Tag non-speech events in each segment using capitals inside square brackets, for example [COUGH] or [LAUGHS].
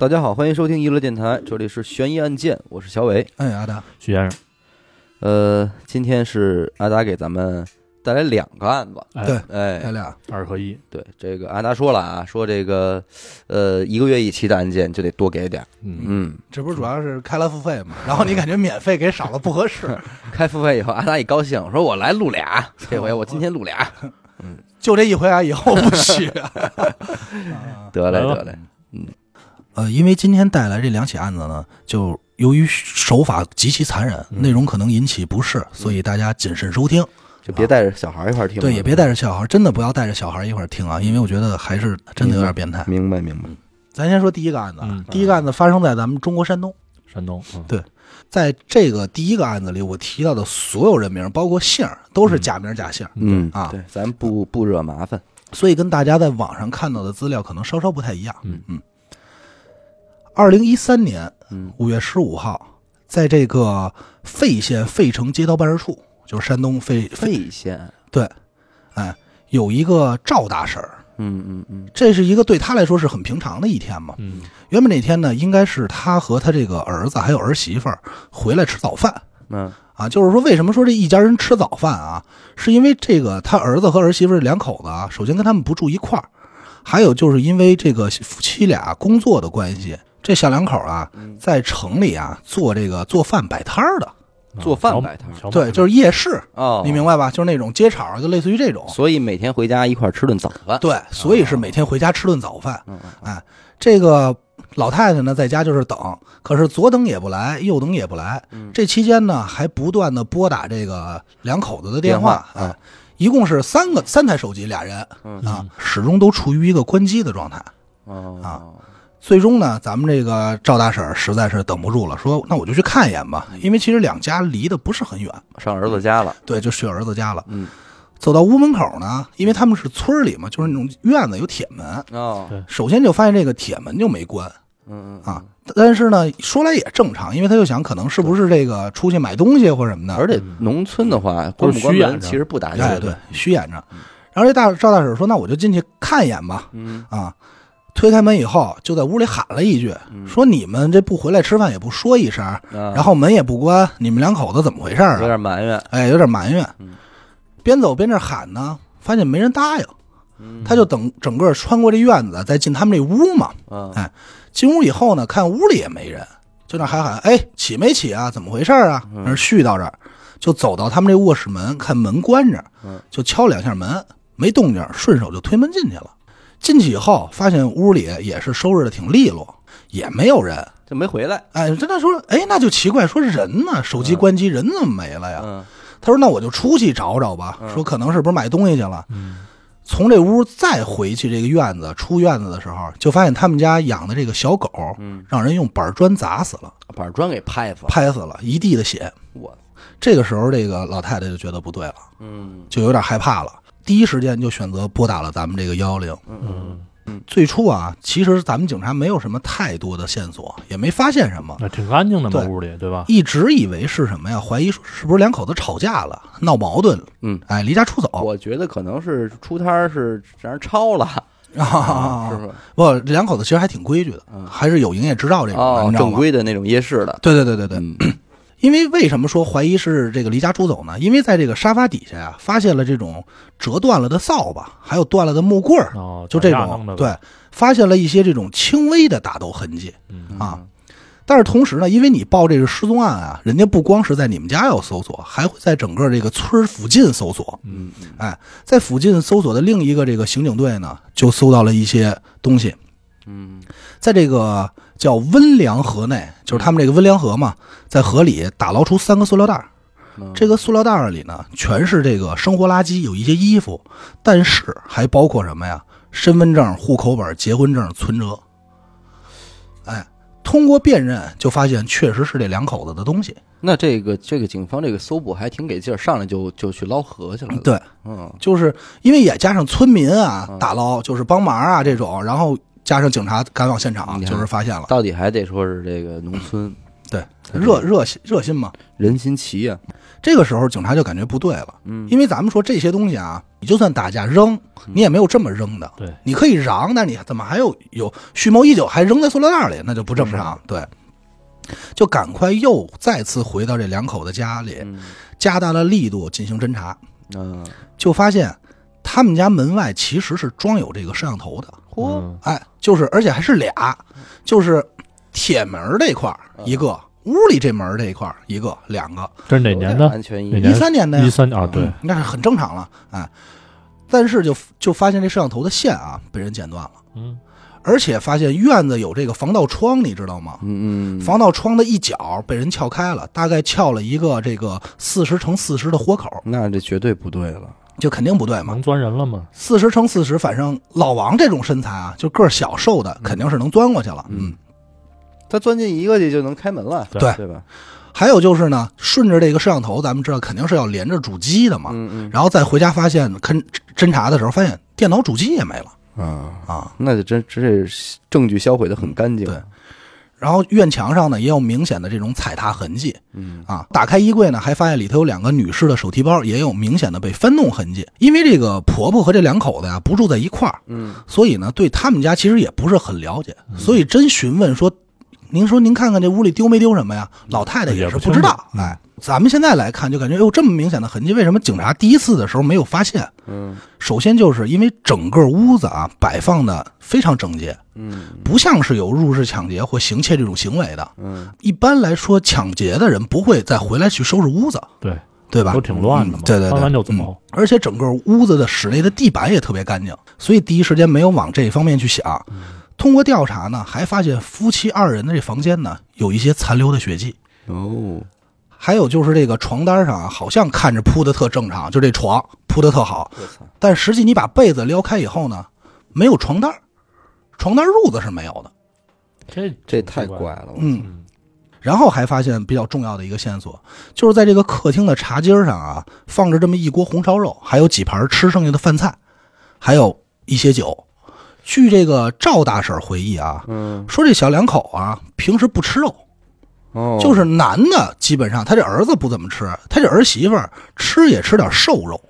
大家好，欢迎收听娱乐电台，这里是悬疑案件，我是小伟。哎，阿达，徐先生，呃，今天是阿达给咱们带来两个案子。哎。对哎。咱，俩。二合一，对，这个阿达说了啊，说这个呃一个月一期的案件就得多给点儿。嗯，嗯，这不是主要是开了付费嘛？然后你感觉免费给少了不合适，[LAUGHS] 开付费以后，阿达一高兴，说我来录俩，[LAUGHS] 这回我今天录俩，嗯 [LAUGHS] 就这一回啊，以后不许。啊。得嘞来吧。得嘞，呃，因为今天带来这两起案子呢，就由于手法极其残忍，嗯内容可能引起不适，所以大家谨慎收听。就别带着小孩一块儿听了。对，也别带着小孩，真的不要带着小孩一块儿听啊，因为我觉得还是真的有点变态。明白明白。咱先说第一个案子第一个案子发生在咱们中国山东。山东，嗯对在这个第一个案子里，我提到的所有人名，包括姓儿，都是假名假姓。嗯啊对，咱不不惹麻烦。所以跟大家在网上看到的资料可能稍稍不太一样。嗯嗯。二零一三年嗯五月十五号，在这个费县费城街道办事处，就是山东费费费县，对，哎，有一个赵大婶儿，嗯嗯嗯这是一个对他来说是很平常的一天嘛。嗯原本那天呢，应该是他和他这个儿子还有儿媳妇儿回来吃早饭。嗯啊，就是说，为什么说这一家人吃早饭啊？是因为这个他儿子和儿媳妇儿两口子啊，首先跟他们不住一块儿，还有就是因为这个夫妻俩工作的关系，这小两口啊，在城里啊做这个做饭摆摊儿的，做饭摆摊儿对，就是夜市，哦，你明白吧？就是那种街场，就类似于这种。所以每天回家一块儿吃顿早饭。对，所以是每天回家吃顿早饭。哎，这个老太太呢，在家就是等，可是左等也不来，右等也不来。嗯这期间呢，还不断的拨打这个两口子的电话，电话哎，一共是三个三台手机，俩人嗯啊，始终都处于一个关机的状态。哦啊最终呢，咱们这个赵大婶儿实在是等不住了，说那我就去看一眼吧，因为其实两家离得不是很远，上儿子家了。对，就去儿子家了。嗯走到屋门口呢，因为他们是村里嘛，就是那种院子有铁门，哦首先就发现这个铁门就没关嗯嗯啊。但是呢，说来也正常，因为他就想可能是不是这个出去买东西或什么的，而且农村的话，都关不关是虚掩着门其实不打紧。哎对，虚掩着。然后这大赵大婶说：“那我就进去看一眼吧。嗯”啊，推开门以后，就在屋里喊了一句：“说你们这不回来吃饭也不说一声，然然后门也不关，你们两口子怎么回事啊有啊？”点埋怨。哎，有点埋怨嗯。边走边这喊呢，发现没人答应，嗯他就等整个穿过这院子，再进他们这屋嘛。啊哎进屋以后呢，看屋里也没人，就那还喊：“哎，起没起啊？怎么回事啊？”嗯那絮叨着，就走到他们这卧室门，看门关着嗯，就敲两下门，没动静，顺手就推门进去了。进去以后，发现屋里也是收拾的挺利落，也没有人。就没回来。哎，真的说，哎，那就奇怪，说人呢？手机关机，人怎么没了呀？嗯他说：“那我就出去找找吧。嗯说可能是不是买东西去了。嗯从这屋再回去这个院子，出院子的时候，就发现他们家养的这个小狗，嗯，让人用板砖砸死了，板砖给拍死了。拍死了，一地的血。我这个时候，这个老太太就觉得不对了，嗯就有点害怕了，第一时间就选择拨打了咱们这个幺幺零。嗯嗯，最初啊，其实咱们警察没有什么太多的线索，也没发现什么，那挺干净的嘛，对屋里对吧？一直以为是什么呀？怀疑说是不是两口子吵架了，闹矛盾了，嗯，哎，离家出走我觉得可能是出摊儿是让人抄了，啊是不是？不，这两口子其实还挺规矩的，嗯还是有营业执照这种的，哦你，知道吗正。规的那种夜市的。对对对对对，嗯因为为什么说怀疑是这个离家出走呢？因为在这个沙发底下呀、发现了这种折断了的扫把，还有断了的木棍儿，哦，就这种对，发现了一些这种轻微的打斗痕迹。嗯啊但是同时呢，因为你报这个失踪案啊，人家不光是在你们家要搜索，还会在整个这个村儿附近搜索。嗯嗯哎，在附近搜索的另一个这个刑警队呢，就搜到了一些东西。嗯在这个叫温良河内，就是他们这个温良河嘛，在河里打捞出三个塑料袋这个塑料袋儿里呢，全是这个生活垃圾，有一些衣服，但是还包括什么呀？身份证、户口本、结婚证、存折。哎，通过辨认就发现确实是这两口子的东西。那这个这个警方这个搜捕还挺给劲儿，上来就就去捞河去了。，对，嗯就是因为也加上村民啊嗯打捞，就是帮忙啊这种，然后加上警察赶往现场，就是发现了。到底还得说是这个农村，对，热热心热心嘛。人心齐呀，这个时候警察就感觉不对了，嗯。因为咱们说这些东西啊，你就算打架扔，你也没有这么扔的。对，你可以嚷，但你怎么还有有蓄谋已久，还扔在塑料袋里，那就不正常。对，就赶快又再次回到这两口子家里，嗯。加大了力度进行侦查，嗯，就发现他们家门外其实是装有这个摄像头的。嚯，嗯哎，就是而且还是俩，就是铁门儿这块儿一个，屋里这门这一块儿一个，两个。这是哪年的？一三年的呀一，三啊，对嗯，那是很正常了，哎。但是就就发现这摄像头的线啊被人剪断了，嗯，而且发现院子有这个防盗窗，你知道吗？嗯嗯，防盗窗的一角被人撬开了，大概撬了一个这个四十乘四十的豁口，那这绝对不对了，就肯定不对嘛。能钻人了吗？四十乘四十，反正老王这种身材啊，就个儿小瘦的，肯定是能钻过去了。嗯，他钻进一个去就能开门了，对对吧？还有就是呢，顺着这个摄像头，咱们知道肯定是要连着主机的嘛。嗯然后再回家发现勘侦查的时候，发现电脑主机也没了嗯啊，啊。那就真这证据销毁的很干净，对，然后院墙上呢也有明显的这种踩踏痕迹嗯啊。打开衣柜呢，还发现里头有两个女士的手提包，也有明显的被翻动痕迹。因为这个婆婆和这两口子呀不住在一块儿，嗯所以呢对他们家其实也不是很了解，所以真询问说。您说您看看这屋里丢没丢什么呀？老太太也是不知道。哎，咱们现在来看就感觉，哟，这么明显的痕迹，为什么警察第一次的时候没有发现？嗯首先就是因为整个屋子啊摆放的非常整洁，嗯不像是有入室抢劫或行窃这种行为的。嗯一般来说，抢劫的人不会再回来去收拾屋子，对，对吧？都挺乱的嘛嗯对对对，翻完就走嗯而且整个屋子的室内的地板也特别干净，所以第一时间没有往这方面去想。通过调查呢，还发现夫妻二人的这房间呢有一些残留的血迹，哦，还有就是这个床单上啊，好像看着铺的特正常，就这床铺的特好，我操，但实际你把被子撩开以后呢，没有床单，床单褥子是没有的。这这太怪。了，嗯，嗯。然后还发现比较重要的一个线索，就是在这个客厅的茶几上啊，放着这么一锅红烧肉，还有几盘吃剩下的饭菜，还有一些酒。据这个赵大婶回忆啊，嗯说这小两口啊平时不吃肉，哦，就是男的基本上他这儿子不怎么吃，他这儿媳妇儿吃也吃点瘦肉。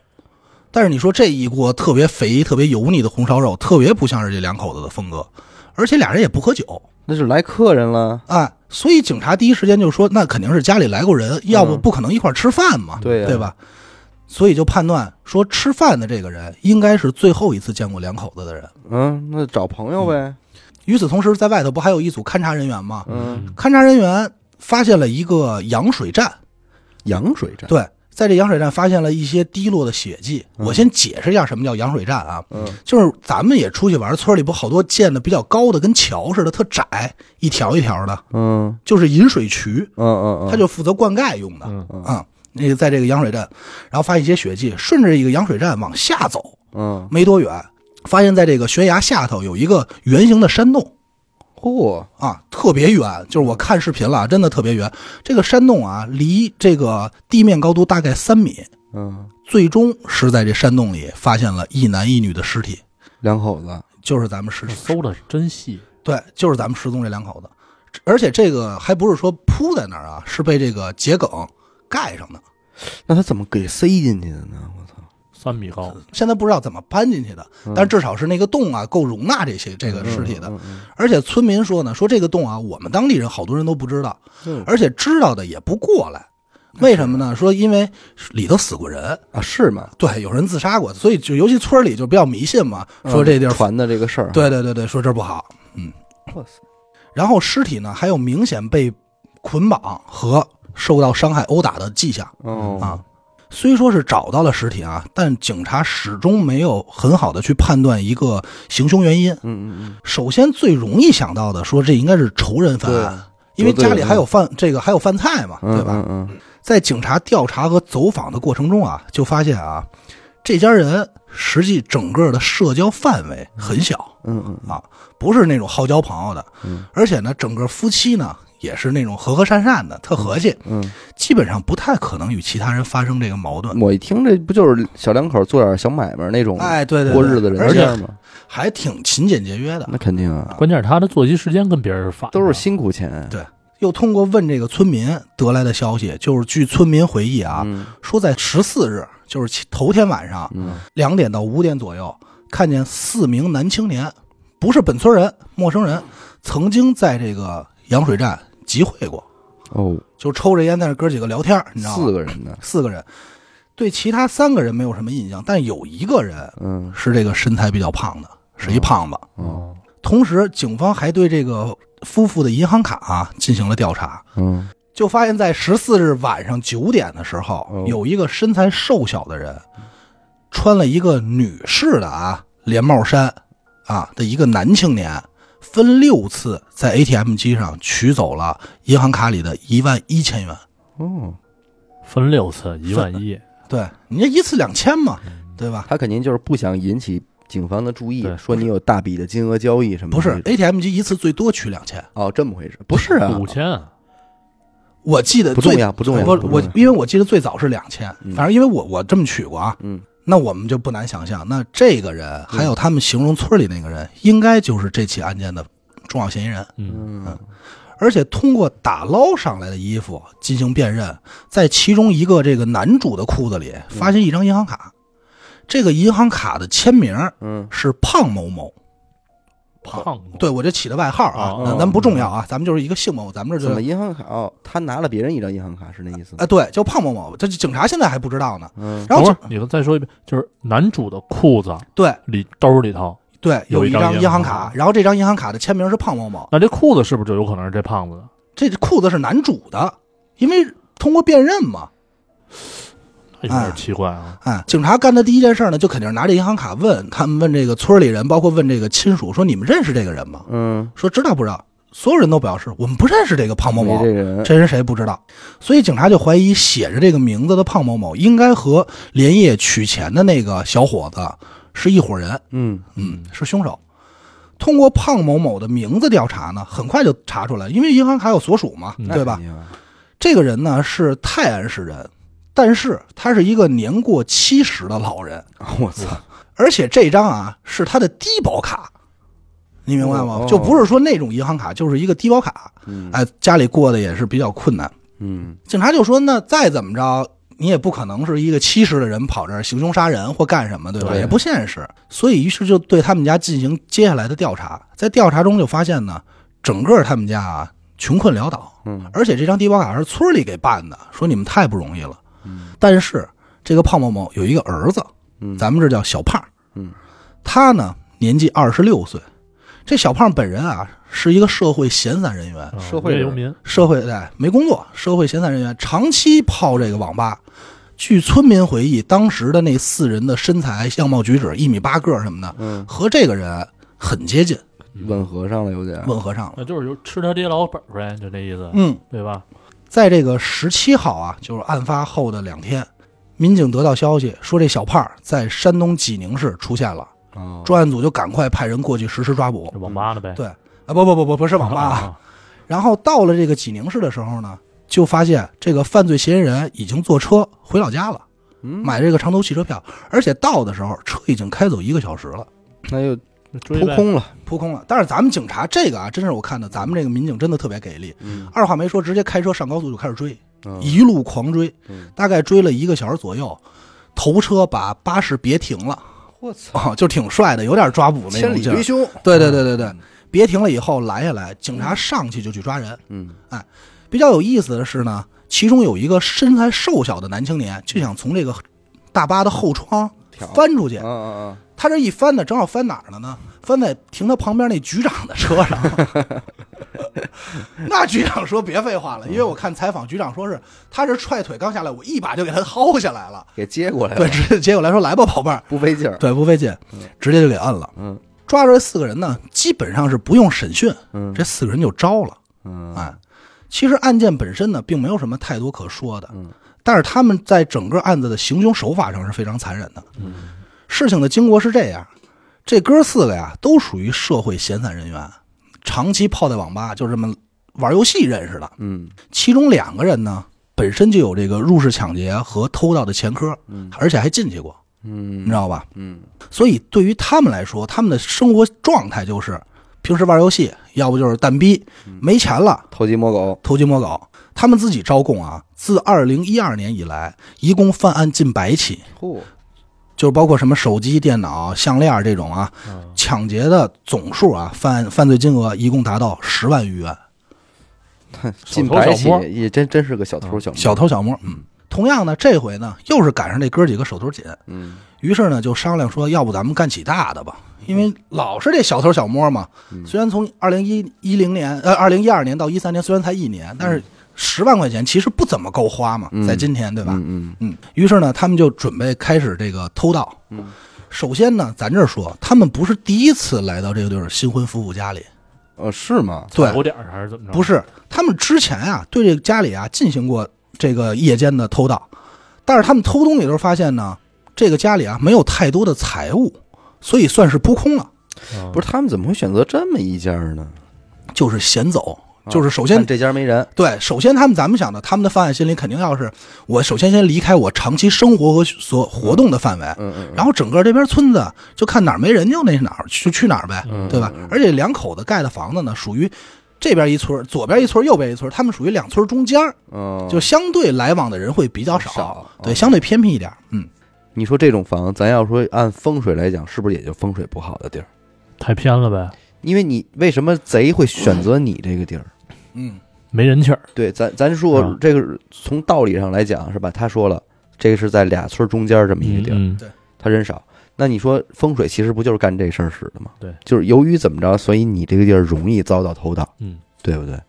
但是你说这一锅特别肥、特别油腻的红烧肉，特别不像是这两口子的风格，而且俩人也不喝酒，那是来客人了，哎，所以警察第一时间就说，那肯定是家里来过人，要不不可能一块儿吃饭嘛，对吧？所以就判断说，吃饭的这个人应该是最后一次见过两口子的人。嗯，那找朋友呗，与此同时，在外头不还有一组勘察人员吗？嗯，勘察人员发现了一个羊水站，羊水站，对，在这羊水站发现了一些滴落的血迹。嗯。我先解释一下什么叫羊水站啊，嗯。就是咱们也出去玩，村里不好多建的比较高的，跟桥似的，特窄，一条一条的，嗯。就是引水渠，嗯嗯嗯，它就负责灌溉用的。嗯啊，那个在这个羊水站，然后发现一些血迹，顺着一个羊水站往下走，嗯，没多远，发现在这个悬崖下头有一个圆形的山洞嚯，啊，特别远，就是我看视频了，真的特别远。这个山洞啊，离这个地面高度大概三米，嗯，最终是在这山洞里发现了一男一女的尸体，两口子，就是咱们失搜的是真细，对，就是咱们失踪这两口子，而且这个还不是说铺在那儿啊，是被这个秸秆盖上的。那他怎么给塞进去的呢？我操，三米高，现在不知道怎么搬进去的，但至少是那个洞啊，够容纳这些这个尸体的。嗯嗯而且村民说呢，说这个洞啊，我们当地人好多人都不知道，嗯而且知道的也不过来。为什么呢？说因为里头死过人，啊，是吗？对，有人自杀过，所以就尤其村里就比较迷信嘛，说这地儿，嗯传的这个事儿，，对对对对，说这儿不好。哇塞，然后尸体呢，还有明显被捆绑和受到伤害、殴打的迹象哦啊。虽说是找到了尸体啊，但警察始终没有很好的去判断一个行凶原因。嗯嗯嗯，首先最容易想到的，说这应该是仇人犯案，因为家里还有饭，这个还有饭菜嘛，嗯对吧？嗯嗯在警察调查和走访的过程中啊，就发现啊，这家人实际整个的社交范围很小，嗯嗯啊，不是那种好交朋友的，嗯而且呢，整个夫妻呢也是那种和和善善的，特和气，嗯，基本上不太可能与其他人发生这个矛盾。我一听这不就是小两口做点小买卖那种哎，对对对，过日子人而且家吗？还挺勤俭节约的，那肯定啊，关键是他的作息时间跟别人是反，都是辛苦钱，对又通过问这个村民得来的消息，就是据村民回忆啊，嗯说在十四日，就是头天晚上嗯两点到五点左右，看见四名男青年，不是本村人，陌生人，曾经在这个羊水站集会过，哦，就抽着烟在那哥几个聊天，你知道吗？四个人呢，四个人，对其他三个人没有什么印象，但有一个人嗯。是这个身材比较胖的，是一胖子。哦。同时，警方还对这个夫妇的银行卡啊进行了调查，嗯。就发现，在十四日晚上九点的时候，哦。有一个身材瘦小的人，穿了一个女士的啊连帽衫啊的一个男青年，分六次在 ATM 机上取走了银行卡里的一万一千元。哦，分六次一万一，对，你这一次两千嘛，对吧？他肯定就是不想引起警方的注意，说你有大笔的金额交易什么的。不是 ATM 机一次最多取两千，哦，这么回事？不是啊，五千啊，我记得不重要不重要我我因为我记得最早是两千，嗯。反正因为我我这么取过啊，嗯那我们就不难想象，那这个人还有他们形容村里那个人，应该就是这起案件的重要嫌疑人。嗯，嗯。而且通过打捞上来的衣服进行辨认，在其中一个这个男主的裤子里发现一张银行卡，这个银行卡的签名嗯。是胖某某。胖子对我这起的外号啊，哦那咱不重要啊，咱们就是一个姓某，咱们这就怎么银行卡？哦，他拿了别人一张银行卡是那意思？啊，对，叫胖某某，这警察现在还不知道呢。嗯然后警等会儿你再说一遍，就是男主的裤子对里兜里头，对有一张银行卡，然后这张银行卡的签名是胖某某，那这裤子是不是就有可能是这胖子的？这裤子是男主的，因为通过辨认嘛。那有点奇怪啊。哎，警察干的第一件事呢，就肯定是拿着银行卡问他们，问这个村里人，包括问这个亲属，说你们认识这个人吗？嗯，说知道不知道？所有人都表示我们不认识这个胖某某，这人。这人谁不知道？所以警察就怀疑写着这个名字的胖某某应该和连夜取钱的那个小伙子是一伙人，嗯嗯，是凶手。通过胖某某的名字调查呢，很快就查出来，因为银行卡有所属嘛，嗯对吧？这个人呢是泰安市人，但是他是一个年过七十的老人，[LAUGHS] 我操！而且这张啊是他的低保卡，你明白吗？哦就不是说那种银行卡，就是一个低保卡。嗯哎，家里过得也是比较困难。嗯警察就说：“那再怎么着，你也不可能是一个七十的人跑这儿行凶杀人或干什么，对吧？对也不现实。所以，于是就对他们家进行接下来的调查。在调查中就发现呢，整个他们家啊穷困潦倒，嗯而且这张低保卡是村里给办的，说你们太不容易了。嗯但是这个胖某某有一个儿子，嗯，咱们这叫小胖，嗯他呢年纪二十六岁。这小胖本人啊是一个社会闲散人员，啊社会游民，社会对没工作，社会闲散人员长期泡这个网吧。据村民回忆，当时的那四人的身材、相貌举止，一米八个什么的，嗯，和这个人很接近，吻合上了有点。吻合上了。那就是就吃他爹老本呗，就这意思，嗯，对吧？在这个十七号啊，就是案发后的两天，民警得到消息说这小胖在山东济宁市出现了，哦，专案组就赶快派人过去实施抓捕这。网吧的呗。对啊，不不不不不是网吧啊，啊，然后到了这个济宁市的时候呢，就发现这个犯罪嫌疑人已经坐车回老家了，嗯，买这个长途汽车票，而且到的时候车已经开走一个小时了，那又。扑空了。扑空了。但是咱们警察这个啊，真是我看的，咱们这个民警真的特别给力，嗯二话没说，直接开车上高速就开始追，嗯一路狂追，嗯大概追了一个小时左右，头车把巴士别停了，我操，哦，就挺帅的，有点抓捕那千种劲儿。里追凶。对对对对对，别停了以后拦下来，警察上去就去抓人。嗯哎比较有意思的是呢，其中有一个身材瘦小的男青年，就想从这个大巴的后窗翻出去啊。啊啊！他这一翻呢，正好翻哪儿了呢？翻在停他旁边那局长的车上。[LAUGHS] 那局长说别废话了，因为我看采访，局长说是他是踹腿刚下来，我一把就给他薅下来了。给接过来对，直接接过来说来吧，宝贝儿，不费劲儿。对，不费劲，直接就给摁了。嗯抓住这四个人呢，基本上是不用审讯，嗯这四个人就招了。嗯哎，其实案件本身呢，并没有什么太多可说的，嗯但是他们在整个案子的行凶手法上是非常残忍的。嗯事情的经过是这样，这哥四个呀，都属于社会闲散人员，长期泡在网吧，就这么玩游戏认识的。嗯其中两个人呢，本身就有这个入室抢劫和偷盗的前科，嗯而且还进去过，你嗯知道吧？嗯所以对于他们来说，他们的生活状态就是平时玩游戏，要不就是蛋逼，没钱了偷鸡摸狗，偷鸡摸狗。他们自己招供啊，自二零一二年以来，一共犯案近百起，嚯，就是包括什么手机、电脑、项链这种啊，嗯抢劫的总数啊，犯犯罪金额一共达到十万余元。近百起小偷小摸也真真是个小偷小摸小偷小摸，嗯。同样呢，这回呢又是赶上这哥几个手头紧，嗯于是呢就商量说，要不咱们干起大的吧？因为老是这小偷小摸嘛。嗯虽然从二零一一零年呃二零一二年到一三年，虽然才一年，但是十万块钱其实不怎么够花嘛，嗯在今天对吧？嗯嗯嗯，于是呢，他们就准备开始这个偷盗。嗯，首先呢，咱这儿说，他们不是第一次来到这对新婚夫妇家里，呃是吗？对，有点儿还是怎么着？不是，他们之前啊，对这个家里啊进行过这个夜间的偷盗，但是他们偷东西的时候发现呢，这个家里啊没有太多的财物，所以算是扑空了，嗯不是他们怎么会选择这么一家呢？就是闲走。啊就是首先看这家没人，对，首先他们咱们想的，他们的犯案心理肯定要是我首先先离开我长期生活和所活动的范围，嗯嗯，然后整个这边村子就看哪儿没人就那哪儿就去哪儿呗，嗯对吧？而且两口子盖的房子呢，属于这边一村，左边一村，右边一村，他们属于两村中间儿，嗯，就相对来往的人会比较少，少对，哦相对偏僻一点。嗯，你说这种房，咱要说按风水来讲，是不是也就风水不好的地儿？太偏了呗，因为你为什么贼会选择你这个地儿？嗯，没人气儿。对，咱咱说嗯这个从道理上来讲是吧？他说了，这个是在俩村中间这么一个地儿，嗯，他人少。那你说风水其实不就是干这事儿使的吗？对，就是由于怎么着，所以你这个地儿容易遭到偷盗，嗯，对不对？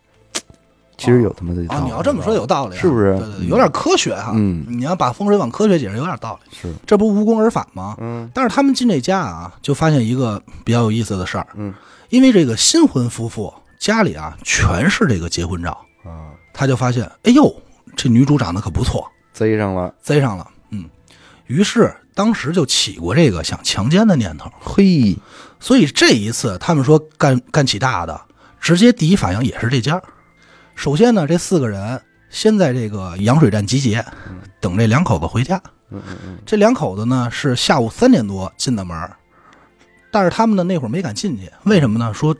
其实有他妈的道啊，你要这么说有道理啊，是不是对对，对有点科学哈。嗯你要把风水往科学解释，有点道理。是，这不无功而返吗？嗯但是他们进这家啊，就发现一个比较有意思的事儿，嗯因为这个新婚夫妇家里啊全是这个结婚照，啊，他就发现，哎呦，这女主长得可不错，贼上了，贼上了。嗯，于是当时就起过这个想强奸的念头。嘿，所以这一次他们说干干起大的，直接第一反应也是这家。首先呢，这四个人先在这个羊水站集结，等这两口子回家。嗯嗯嗯，这两口子呢是下午三点多进的门，但是他们呢那会儿没敢进去，为什么呢？说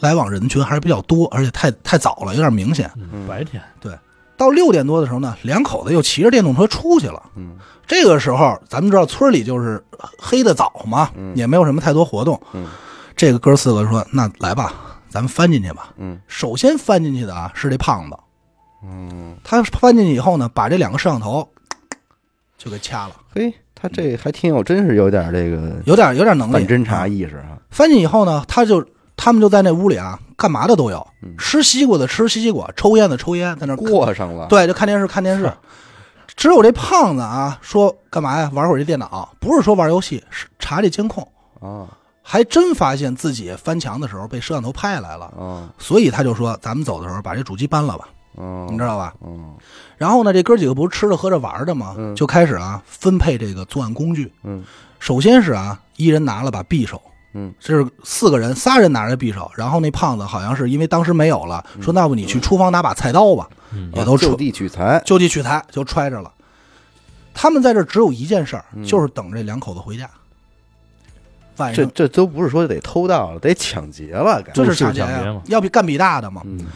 来往人群还是比较多，而且太太早了，有点明显。嗯白天。对。到六点多的时候呢，两口子又骑着电动车出去了。嗯。这个时候，咱们知道村里就是黑的早嘛，也没有什么太多活动。嗯。这个哥四个说：“那来吧，咱们翻进去吧。”嗯。首先翻进去的啊是这胖子，嗯，他翻进去以后呢，把这两个摄像头就给掐了，嘿，他这还挺有，真是有点这个有点有点能力。反侦查意识啊，翻进以后呢，他就他们就在那屋里啊，干嘛的都有，嗯吃西瓜的吃西瓜，抽烟的抽烟，在那过上了，对，就看电视看电视。[LAUGHS] 只有这胖子啊，说干嘛呀？玩会儿这电脑，不是说玩游戏，是查这监控，啊还真发现自己翻墙的时候被摄像头拍下来了，啊所以他就说：“咱们走的时候把这主机搬了吧，啊，你知道吧？”嗯然后呢，这哥几个不是吃着喝着玩的吗？嗯就开始啊分配这个作案工具。嗯首先是啊，一人拿了把匕首，嗯，这是四个人，仨人拿着匕首，然后那胖子好像是因为当时没有了，说那不你去厨房拿把菜刀吧，嗯。也都出就地取材，就地取材就揣着了。他们在这只有一件事儿，嗯。就是等这两口子回家。晚这上这都不是说得偷盗了，得抢劫了，该这是就是抢劫抢劫嘛，呀要比干比大的嘛。嗯。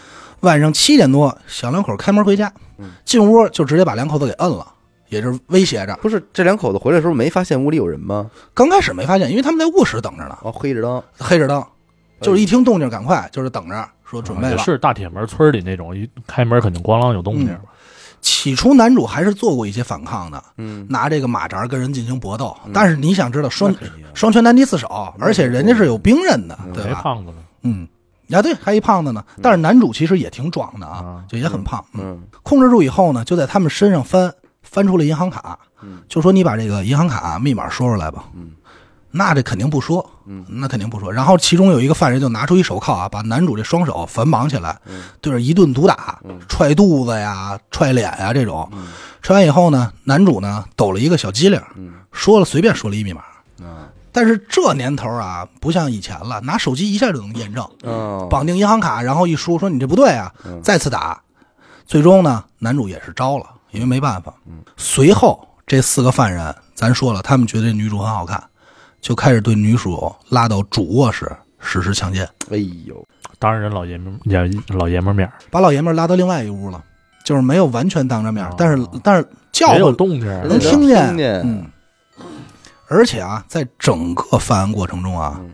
晚上七点多，小两口开门回家嗯，进屋就直接把两口子给摁了，也是威胁着。不是这两口子回来的时候没发现屋里有人吗？刚开始没发现，因为他们在卧室等着呢，哦，黑着灯，黑着灯，就是一听动静赶快，就是等着说准备了。也是大铁门村里那种，一开门肯定咣啷有动静嗯。起初男主还是做过一些反抗的，嗯，拿这个马扎跟人进行搏斗。但是你想知道，双双拳难敌四手，而且人家是有兵刃的，对吧？没胖子呢，嗯，啊对，还一胖子呢。但是男主其实也挺壮的啊啊，就也很胖。嗯，嗯控制住以后呢，就在他们身上翻翻出了银行卡，嗯就说你把这个银行卡密码说出来吧。嗯，那这肯定不说，嗯，那肯定不说。然后其中有一个犯人就拿出一手铐啊，把男主这双手反绑起来，嗯对着一顿毒打，嗯踹肚子呀、踹脸呀这种。嗯踹完以后呢，男主呢抖了一个小机灵，嗯说了随便说了一密码。啊但是这年头啊，不像以前了，拿手机一下就能验证，哦，绑定银行卡，然后一输说你这不对啊，嗯再次打。最终呢，男主也是招了，因为没办法。嗯随后这四个犯人，咱说了，他们觉得这女主很好看，就开始对女主拉到主卧室实施强奸，哎呦，当着人老爷们儿也老爷们儿面儿，把老爷们儿拉到另外一屋了，就是没有完全当着面，哦但是但是叫也有动静，能听见，听见嗯。而且啊，在整个犯案过程中啊，嗯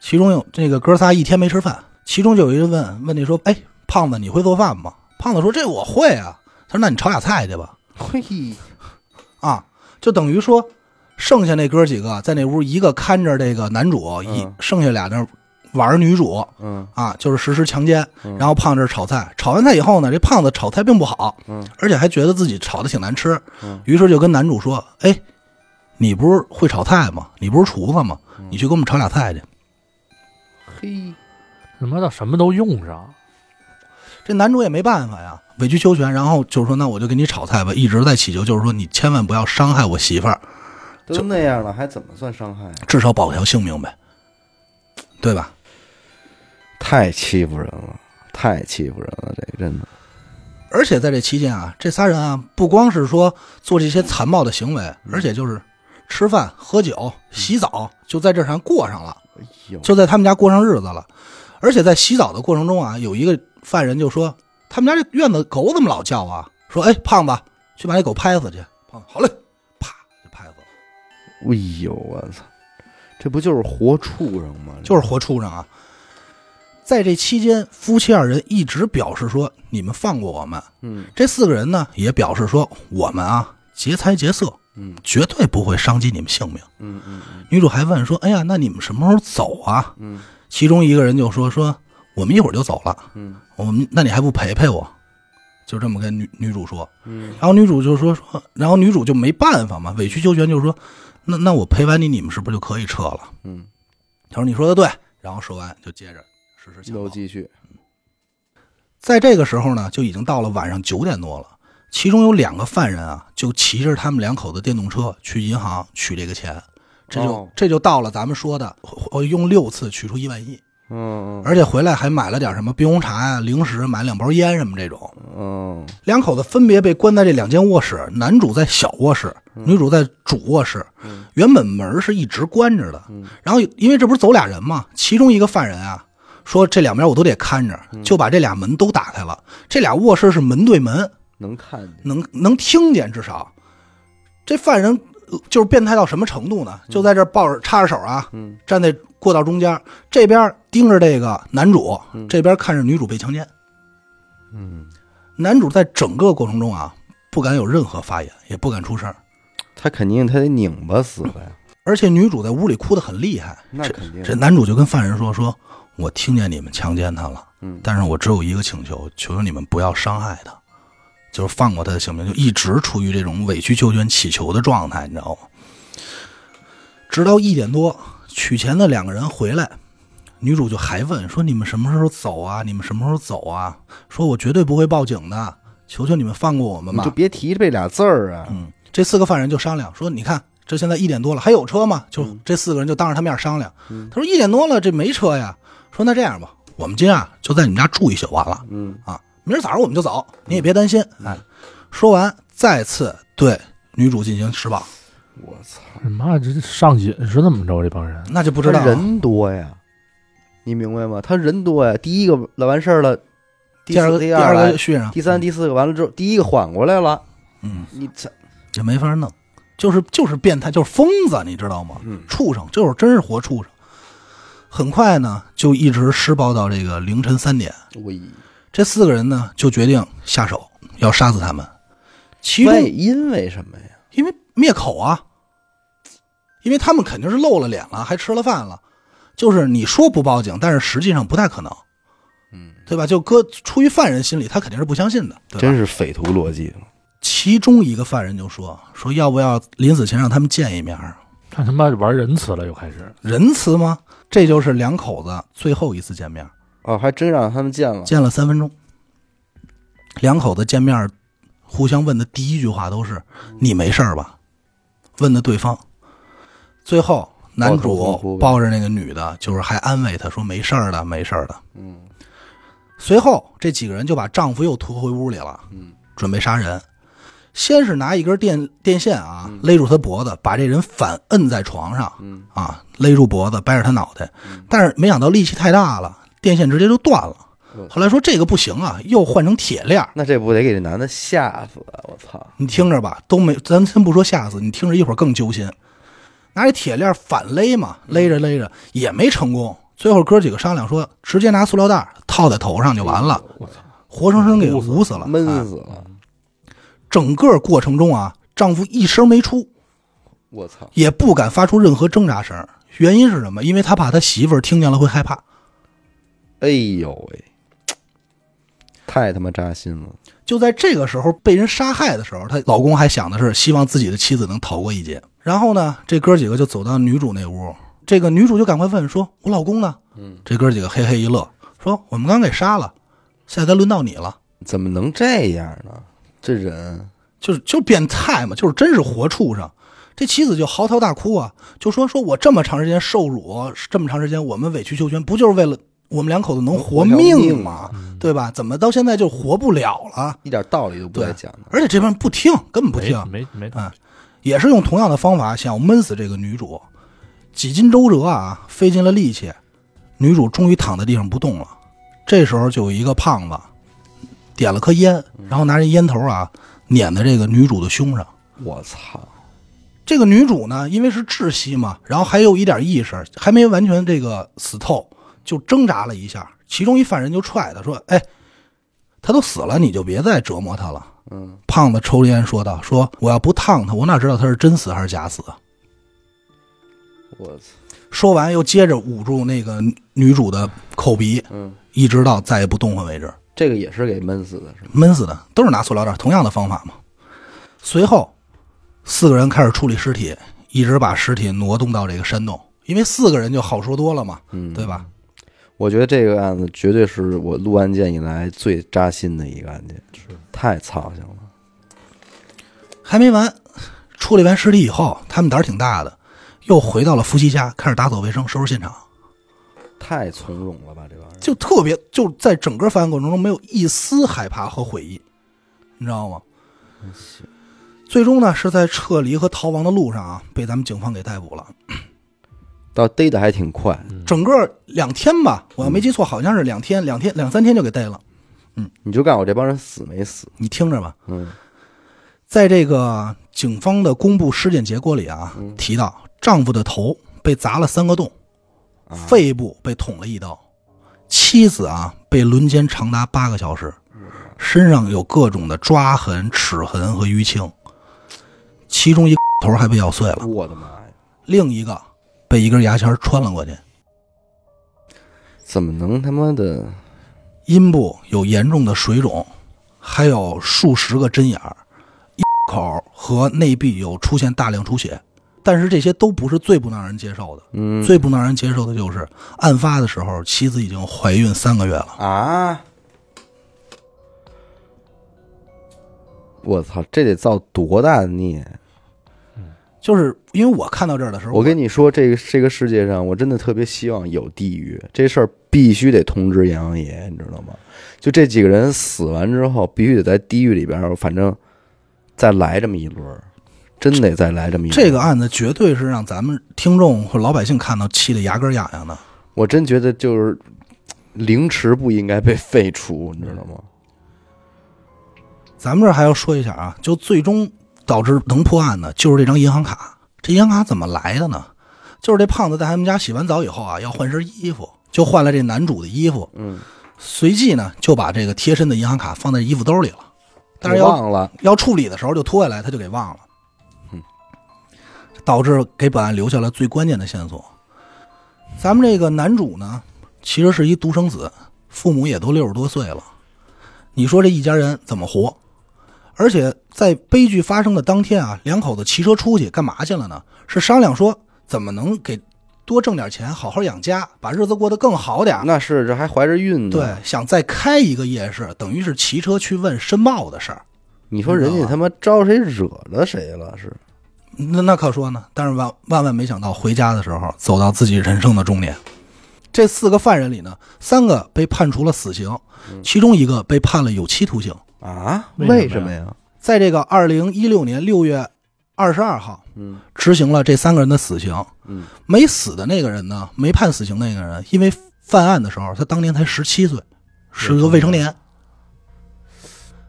其中有这个哥仨一天没吃饭，其中就有一人问问你说：“哎，胖子，你会做饭吗？”胖子说：“这我会啊。”他说：“那你炒俩菜去吧。[LAUGHS] 嘿，”啊，就等于说，剩下那哥几个在那屋，一个看着这个男主，一嗯剩下俩那玩女主嗯啊，就是实施强奸。嗯然后胖子这炒菜，炒完菜以后呢，这胖子炒菜并不好，嗯而且还觉得自己炒的挺难吃，嗯于是就跟男主说：“哎，你不是会炒菜吗？你不是厨子吗？嗯你去给我们炒俩菜去。”嘿，他妈的什么都用上，这男主也没办法呀，委曲求全，然后就是说，那我就给你炒菜吧，一直在祈求，就是说你千万不要伤害我媳妇儿，都那样了，还怎么算伤害啊？至少保条性命呗，对吧？太欺负人了，太欺负人了，这个真的。而且在这期间啊，这仨人啊，不光是说做这些残暴的行为，而且就是吃饭、喝酒、洗澡，就在这上过上了，就在他们家过上日子了。而且在洗澡的过程中啊，有一个犯人就说：“他们家这院子狗怎么老叫啊？”说：“哎，胖子，去把那狗拍死去。”胖子好嘞，啪就拍死了。哎呦，我操，这不就是活畜生吗？就是活畜生啊！在这期间，夫妻二人一直表示说：“你们放过我们。嗯”这四个人呢，也表示说：“我们啊，劫财劫色，嗯绝对不会伤及你们性命。嗯嗯嗯”女主还问说：“哎呀，那你们什么时候走啊嗯？”其中一个人就说：“说我们一会儿就走了，嗯我们那你还不陪陪我？”就这么跟女女主说。嗯然后女主就说说，然后女主就没办法嘛，委曲求全，就说：“那那我陪完你，你们是不是就可以撤了嗯，？”他说：“你说的对。”然后说完就接着实施强暴又。继续。在这个时候呢，就已经到了晚上九点多了。其中有两个犯人啊，就骑着他们两口子电动车去银行取这个钱，这就、哦这就到了咱们说的，我用六次取出一万一，嗯而且回来还买了点什么冰红茶呀、零食，买了两包烟什么这种。嗯两口子分别被关在这两间卧室，男主在小卧室，女主在主卧室。嗯原本门是一直关着的，嗯然后因为这不是走俩人嘛，其中一个犯人啊说这两边我都得看着，就把这俩门都打开了。这俩卧室是门对门，能看见。能能听见至少。这犯人呃就是变态到什么程度呢？就在这抱着插着手啊，嗯站在过道中间，这边盯着这个男主，嗯这边看着女主被强奸。嗯，男主在整个过程中啊，不敢有任何发言，也不敢出声，他肯定他得拧巴死了呀。而且女主在屋里哭得很厉害。那肯定。这男主就跟犯人说：“说我听见你们强奸她了，嗯但是我只有一个请求，求求你们不要伤害她，就是放过他的性命。”就一直处于这种委曲求全、乞求的状态，你知道吗？直到一点多，取钱的两个人回来，女主就还问说：“你们什么时候走啊？你们什么时候走啊？”说：“我绝对不会报警的，求求你们放过我们吧。”就别提这俩字儿啊。嗯，这四个犯人就商量说：“你看，这现在一点多了，还有车吗？”就嗯这四个人就当着他面商量。嗯他说：“一点多了，这没车呀。”说：“那这样吧，我们今儿啊就在你们家住一宿，完了嗯啊，明儿早上我们就走，你也别担心。”哎，说完再次对女主进行施暴，我操，你妈这上瘾是怎么着？这帮人那就不知道人多呀，你明白吗？他人多呀，第一个来完事儿了，第第二个、第二个续上，第三、第四个完了之后，第一个缓过来了，嗯，你这也没法弄，就是就是变态，就是疯子，你知道吗？嗯畜生，就是真是活畜生。很快呢，就一直施暴到这个凌晨三点。喂，这四个人呢，就决定下手，要杀死他们。其中因为什么呀？因为灭口啊，因为他们肯定是露了脸了，还吃了饭了。就是你说不报警，但是实际上不太可能，嗯，对吧？就搁出于犯人心里，他肯定是不相信的，对？真是匪徒逻辑。其中一个犯人就说：“说要不要临死前让他们见一面儿？看他妈玩仁慈了，又开始。仁慈吗？这就是两口子最后一次见面，哦，还真让他们见了。见了三分钟。两口子见面，互相问的第一句话都是：“你没事儿吧？”问的对方。最后，男主抱着那个女的，就是还安慰她说：“没事儿的，没事儿的。嗯”随后，这几个人就把丈夫又拖回屋里了，嗯准备杀人。先是拿一根电电线啊嗯勒住他脖子，把这人反摁在床上嗯啊，勒住脖子，掰着他脑袋。但是没想到力气太大了，电线直接就断了嗯。后来说这个不行啊，又换成铁链儿。那这不得给这男的吓死啊！我操！你听着吧，都没，咱先不说吓死，你听着一会儿更揪心。拿这铁链反勒嘛，勒着勒着也没成功。最后哥几个商量说，直接拿塑料袋套在头上就完了，我操，活生生给捂死了，闷哎死了！整个过程中啊，丈夫一声没出，我操！也不敢发出任何挣扎声。原因是什么？因为他怕他媳妇儿听见了会害怕。哎呦喂，太他妈扎心了！就在这个时候被人杀害的时候，她老公还想的是希望自己的妻子能逃过一劫。然后呢，这哥几个就走到女主那屋，这个女主就赶快问说：“我老公呢？”嗯，这哥几个嘿嘿一乐，说：“我们刚给杀了，现在该轮到你了。怎么能这样呢？这人，”就是就变态嘛，就是真是活畜生。这妻子就嚎啕大哭啊，就说：“说我这么长时间受辱，这么长时间我们委曲求全，不就是为了我们两口子能活命命吗？对吧？怎么到现在就活不了了？一点道理都不讲的。而且这帮人不听，根本不听。没没啊也是用同样的方法想要闷死这个女主，几经周折啊，费尽了力气，女主终于躺在地上不动了。这时候就有一个胖子点了颗烟，然后拿着烟头啊碾在这个女主的胸上。我操！这个女主呢，因为是窒息嘛，然后还有一点意识，还没完全这个死透，就挣扎了一下。其中一犯人就踹他说：“哎，他都死了，你就别再折磨他了。”嗯，胖子抽着烟说道：“说我要不烫他，我哪知道他是真死还是假死啊我操！？”说完又接着捂住那个女主的口鼻，嗯，一直到再也不动弹为止。这个也是给闷死的，是吗？闷死的都是拿塑料袋，同样的方法嘛。随后，四个人开始处理尸体，一直把尸体挪动到这个山洞，因为四个人就好说多了嘛，嗯，对吧？我觉得这个案子绝对是我录案件以来最扎心的一个案件，是太操心了。还没完，处理完尸体以后，他们胆儿挺大的，又回到了夫妻家，开始打扫卫生、收拾现场。太从容了吧，这玩意儿就特别就在整个犯案过程中没有一丝害怕和悔意，你知道吗？最终呢，是在撤离和逃亡的路上啊，被咱们警方给逮捕了。到逮的还挺快，整个两天吧，我要没记错，好像是两天、两天、两三天就给逮了。嗯。你就告诉我这帮人死没死？你听着吧，嗯。在这个警方的公布尸检结果里啊，提到丈夫的头被砸了三个洞，啊，肺部被捅了一刀，妻子啊被轮奸长达八个小时，身上有各种的抓痕、齿痕和淤青，其中一个头还被咬碎了，我的妈呀！另一个被一根牙签穿了过去，怎么能他妈的？阴部有严重的水肿，还有数十个针眼儿，[LAUGHS] 口和内壁有出现大量出血。但是这些都不是最不能让人接受的，嗯最不能让人接受的就是案发的时候，妻子已经怀孕三个月了。啊！我操，这得造多大的孽！就是因为我看到这儿的时候，我跟你说，这个这个世界上，我真的特别希望有地狱，这事儿必须得通知阎王爷，你知道吗？就这几个人死完之后，必须得在地狱里边，反正再来这么一轮儿，真得再来这么一轮儿。这个案子绝对是让咱们听众或老百姓看到气得牙根痒痒的。我真觉得就是凌迟不应该被废除，你知道吗？咱们这儿还要说一下啊，就最终导致能破案的，就是这张银行卡。这银行卡怎么来的呢？就是这胖子在他们家洗完澡以后啊，要换身衣服，就换了这男主的衣服，嗯，随即呢就把这个贴身的银行卡放在衣服兜里了。但是要忘了，要处理的时候就脱下来，他就给忘了，嗯，导致给本案留下了最关键的线索。咱们这个男主呢，其实是一独生子，父母也都六十多岁了，你说这一家人怎么活？而且在悲剧发生的当天啊，两口子骑车出去干嘛去了呢？是商量说怎么能给多挣点钱，好好养家，把日子过得更好点。那是这还怀着孕呢。对，，想再开一个夜市，等于是骑车去问申报的事儿。你说人家他妈招谁惹了谁了？是那那可说呢，但是万万万没想到，回家的时候走到自己人生的终点。这四个犯人里呢，三个被判处了死刑，其中一个被判了有期徒刑。啊？为什么呀为什么呀？在这个二零一六年六月二十二号嗯。执行了这三个人的死刑。嗯。没死的那个人呢，没判死刑那个人，因为犯案的时候他当年才十七岁，是个未成年，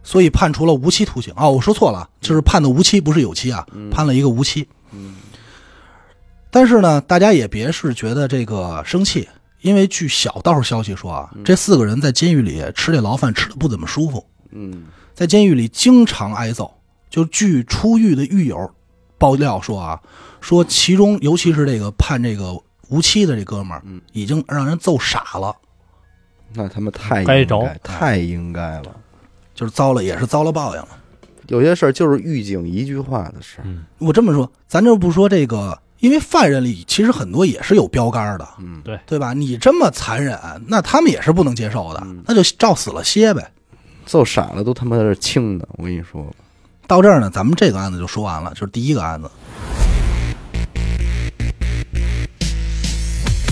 所以判处了无期徒刑。啊、我说错了，就是判的无期，不是有期啊，判了一个无期。嗯。但是呢，大家也别是觉得这个生气，因为据小道消息说啊，这四个人在监狱里吃这牢饭吃的不怎么舒服，嗯在监狱里经常挨揍。就据出狱的狱友爆料说啊，说其中尤其是这个判这个无期的这哥们儿，已经让人揍傻了，那他妈太应该着太应该了。就是遭了也是遭了报应了。有些事儿就是狱警一句话的事儿。嗯，我这么说，咱就不说这个，因为犯人里其实很多也是有标杆的，嗯对，对吧？你这么残忍，那他们也是不能接受的，嗯那就照死了歇呗。揍傻了都他妈是轻的，我跟你说。到这儿呢，咱们这个案子就说完了，就是第一个案子。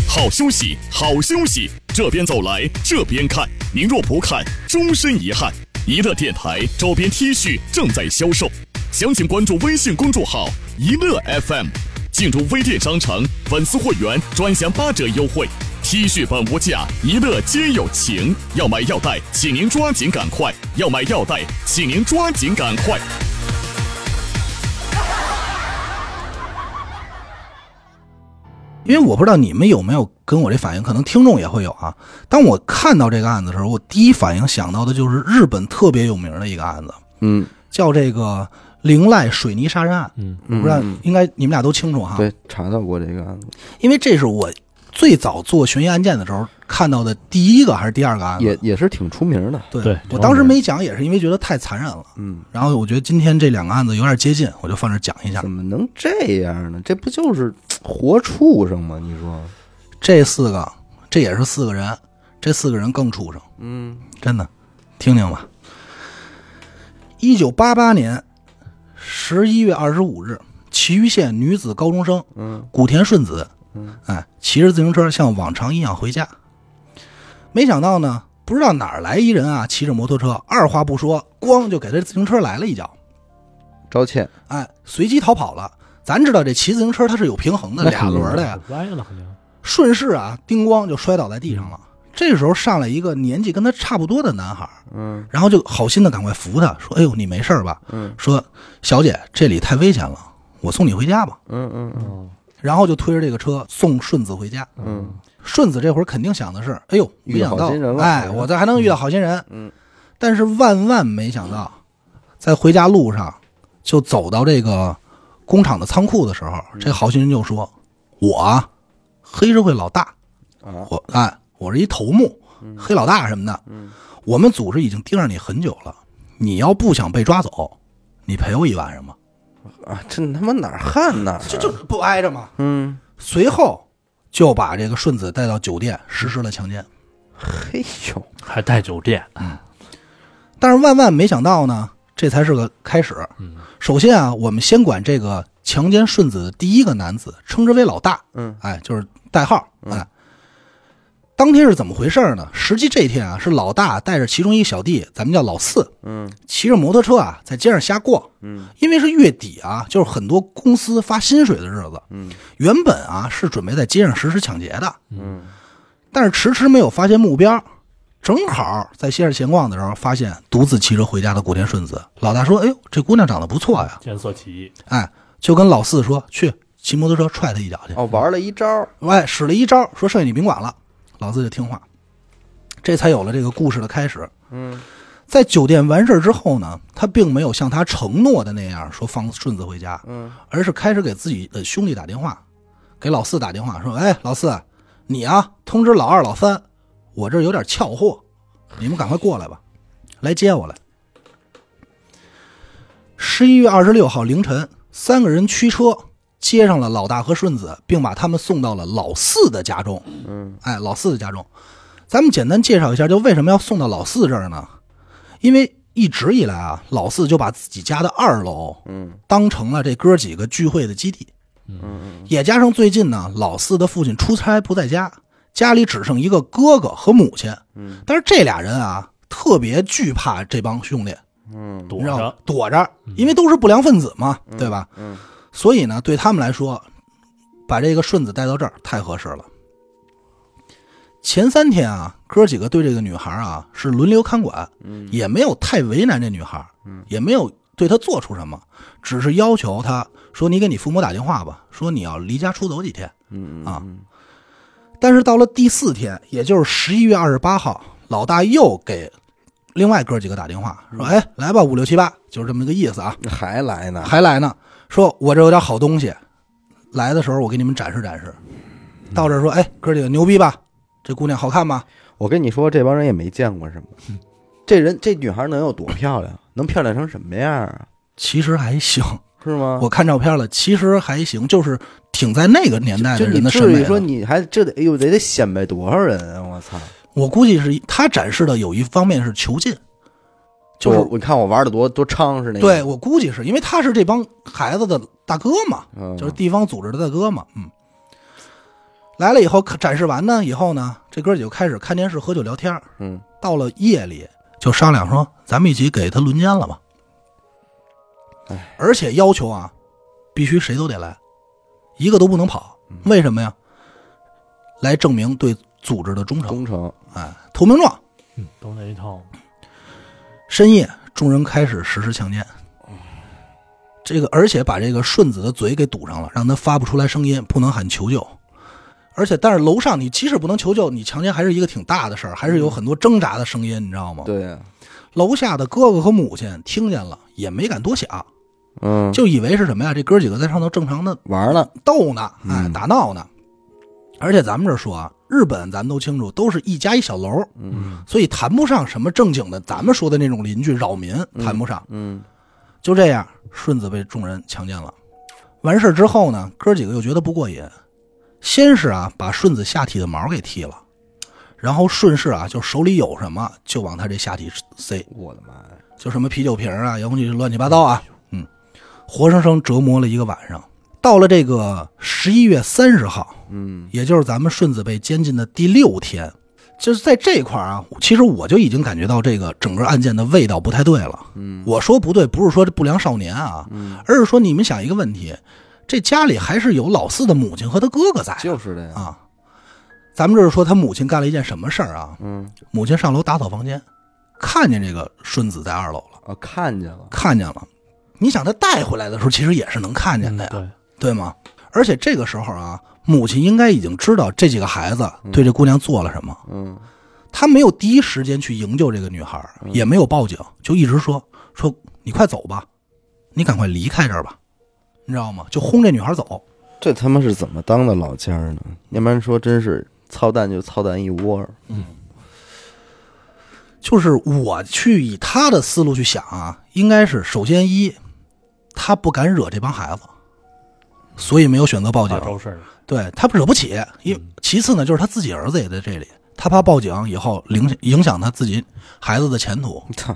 好休息，好休息，这边走来，这边看。您若不看，终身遗憾。一乐电台周边 T 恤正在销售，详情关注微信公众号“一乐 FM”，进入微店商城，粉丝会员专享八折优惠。T 恤本无价，一乐皆有情。要买要带，请您抓紧赶快；要买要带，请您抓紧赶快。因为我不知道你们有没有跟我这反应，可能听众也会有啊。当我看到这个案子的时候，我第一反应想到的就是日本特别有名的一个案子，嗯，叫这个铃濑水泥杀人案。嗯，我不知道，应该你们俩都清楚哈。对，查到过这个案子，因为这是我最早做悬疑案件的时候看到的第一个还是第二个案子。也也是挺出名的。对，对我当时没讲，也是因为觉得太残忍了。嗯，然后我觉得今天这两个案子有点接近，我就放这讲一下怎。么能这样呢？这不就是活畜生吗？你说？这四个，这也是四个人，这四个人更畜生，嗯真的，听听吧。一九八八年十一月二十五日，岐阜县女子高中生嗯古田顺子，嗯，哎，骑着自行车像往常一样回家，没想到呢，不知道哪儿来一人啊，骑着摩托车，二话不说，咣就给他自行车来了一脚，招歉。哎，随即逃跑了。咱知道这骑自行车它是有平衡的，俩轮的呀，歪了肯定。顺势啊，叮咣就摔倒在地上了。这时候上来一个年纪跟他差不多的男孩，嗯然后就好心的赶快扶他，说：“哎呦，你没事吧？”嗯说：“小姐，这里太危险了，我送你回家吧。嗯嗯嗯嗯”然后就推着这个车送顺子回家。嗯。顺子这会儿肯定想的是：“哎呦，没想到遇到好心人，了。哎，我这还能遇到好心人。”嗯，但是万万没想到，在回家路上就走到这个工厂的仓库的时候，嗯。这好心人就说：“我啊，黑社会老大，啊。我哎，我是一头目，黑老大什么的。嗯。我们组织已经盯上你很久了，你要不想被抓走，你陪我一晚上吧。啊，这他妈哪儿旱哪儿啊？这就不挨着吗？嗯，随后就把这个顺子带到酒店实施了强奸。嘿呦，还带酒店，但是万万没想到呢，这才是个开始。嗯，首先啊，我们先管这个强奸顺子的第一个男子称之为老大，嗯哎，就是代号，哎。当天是怎么回事呢？实际这一天啊，是老大带着其中一小弟，咱们叫老四，嗯骑着摩托车啊，在街上瞎逛。嗯因为是月底啊，就是很多公司发薪水的日子。嗯原本啊是准备在街上实施抢劫的，嗯但是迟迟没有发现目标。正好在街上闲逛的时候，发现独自骑车回家的古田顺子。老大说：“哎呦，这姑娘长得不错呀见色起意，！”哎，就跟老四说：“去骑摩托车踹他一脚去。哦，玩了一招，哎，使了一招，说：“剩下你甭管了。”老四就听话，这才有了这个故事的开始。嗯在酒店完事儿之后呢，他并没有像他承诺的那样说放顺子回家，嗯而是开始给自己的兄弟打电话，给老四打电话说：“哎，老四，你啊，通知老二、老三，我这有点俏货，你们赶快过来吧，来接我来。”十一月二十六号凌晨，三个人驱车接上了老大和顺子，并把他们送到了老四的家中。嗯哎，老四的家中，咱们简单介绍一下，就为什么要送到老四这儿呢？因为一直以来啊，老四就把自己家的二楼嗯当成了这哥几个聚会的基地。嗯也加上最近呢，老四的父亲出差不在家，家里只剩一个哥哥和母亲。嗯，但是这俩人啊，特别惧怕这帮兄弟，嗯躲着，？躲着嗯，因为都是不良分子嘛，对吧？嗯所以呢，对他们来说，把这个顺子带到这儿太合适了。前三天啊，哥几个对这个女孩啊是轮流看管，嗯也没有太为难这女孩，也没有对她做出什么，只是要求她说：“你给你父母打电话吧，说你要离家出走几天。嗯啊但是到了第四天，也就是十一月二十八号，老大又给另外哥几个打电话说：“哎，来吧，五六七八，就是这么个意思啊。”还来呢，还来呢，说我这有点好东西，来的时候我给你们展示展示。到这说，哎，哥几个牛逼吧？这姑娘好看吧？我跟你说，这帮人也没见过什么。这人这女孩能有多漂亮？能漂亮成什么样啊？其实还行，[LAUGHS] 是吗？我看照片了，其实还行，就是挺在那个年代的人的审美的。至于说你还这得哎呦得得显摆多少人啊！我操！我估计是他展示的有一方面是囚禁，就是我我看我玩的多多猖是那个，对我估计是因为他是这帮孩子的大哥嘛，嗯，就是地方组织的大哥嘛，嗯。来了以后，展示完呢以后呢，这哥几个开始看电视、喝酒、聊天儿。嗯到了夜里就商量说，咱们一起给他轮奸了吧。哎，而且要求啊，必须谁都得来，一个都不能跑。为什么呀？来证明对组织的忠诚。忠诚，哎，投名状。嗯，都那一套。深夜，众人开始实施强奸。这个，而且把这个顺子的嘴给堵上了，让他发不出来声音，不能喊求救。而且，但是楼上你即使不能求救，你强奸还是一个挺大的事儿，还是有很多挣扎的声音，你知道吗？对呀，楼下的哥哥和母亲听见了，也没敢多想，嗯，就以为是什么呀？这哥几个在上头正常的玩呢，逗呢，哎，嗯打闹呢。而且咱们这说啊，日本咱们都清楚，都是一家一小楼，嗯所以谈不上什么正经的，咱们说的那种邻居扰民，谈不上。嗯就这样，顺子被众人强奸了。完事儿之后呢，哥几个又觉得不过瘾，先是啊把顺子下体的毛给剃了，然后顺势啊就手里有什么就往他这下体塞，我的妈呀，就什么啤酒瓶啊、遥控器乱七八糟啊，嗯，活生生折磨了一个晚上。到了这个十一月三十号，嗯。也就是咱们顺子被监禁的第六天，就是在这块儿啊，其实我就已经感觉到这个整个案件的味道不太对了。嗯。我说不对，不是说这不良少年啊，嗯，而是说你们想一个问题，这家里还是有老四的母亲和他哥哥在。就是的呀，啊。咱们这是说他母亲干了一件什么事儿啊？嗯。母亲上楼打扫房间，看见这个顺子在二楼了，啊，看见了，看见了。你想他带回来的时候，其实也是能看见的呀，对，对吗？而且这个时候啊，母亲应该已经知道这几个孩子对这姑娘做了什么，嗯她没有第一时间去营救这个女孩，也没有报警，就一直说说你快走吧，你赶快离开这儿吧，你知道吗？就轰这女孩走。这他妈是怎么当的老家呢？要不然说真是操蛋就操蛋一窝儿，就是我去以他的思路去想啊，应该是首先一，他不敢惹这帮孩子，所以没有选择报警怕。招事。对他惹不起，因其次呢，就是他自己儿子也在这里，他怕报警以后影响影响他自己孩子的前途。[LAUGHS] 操，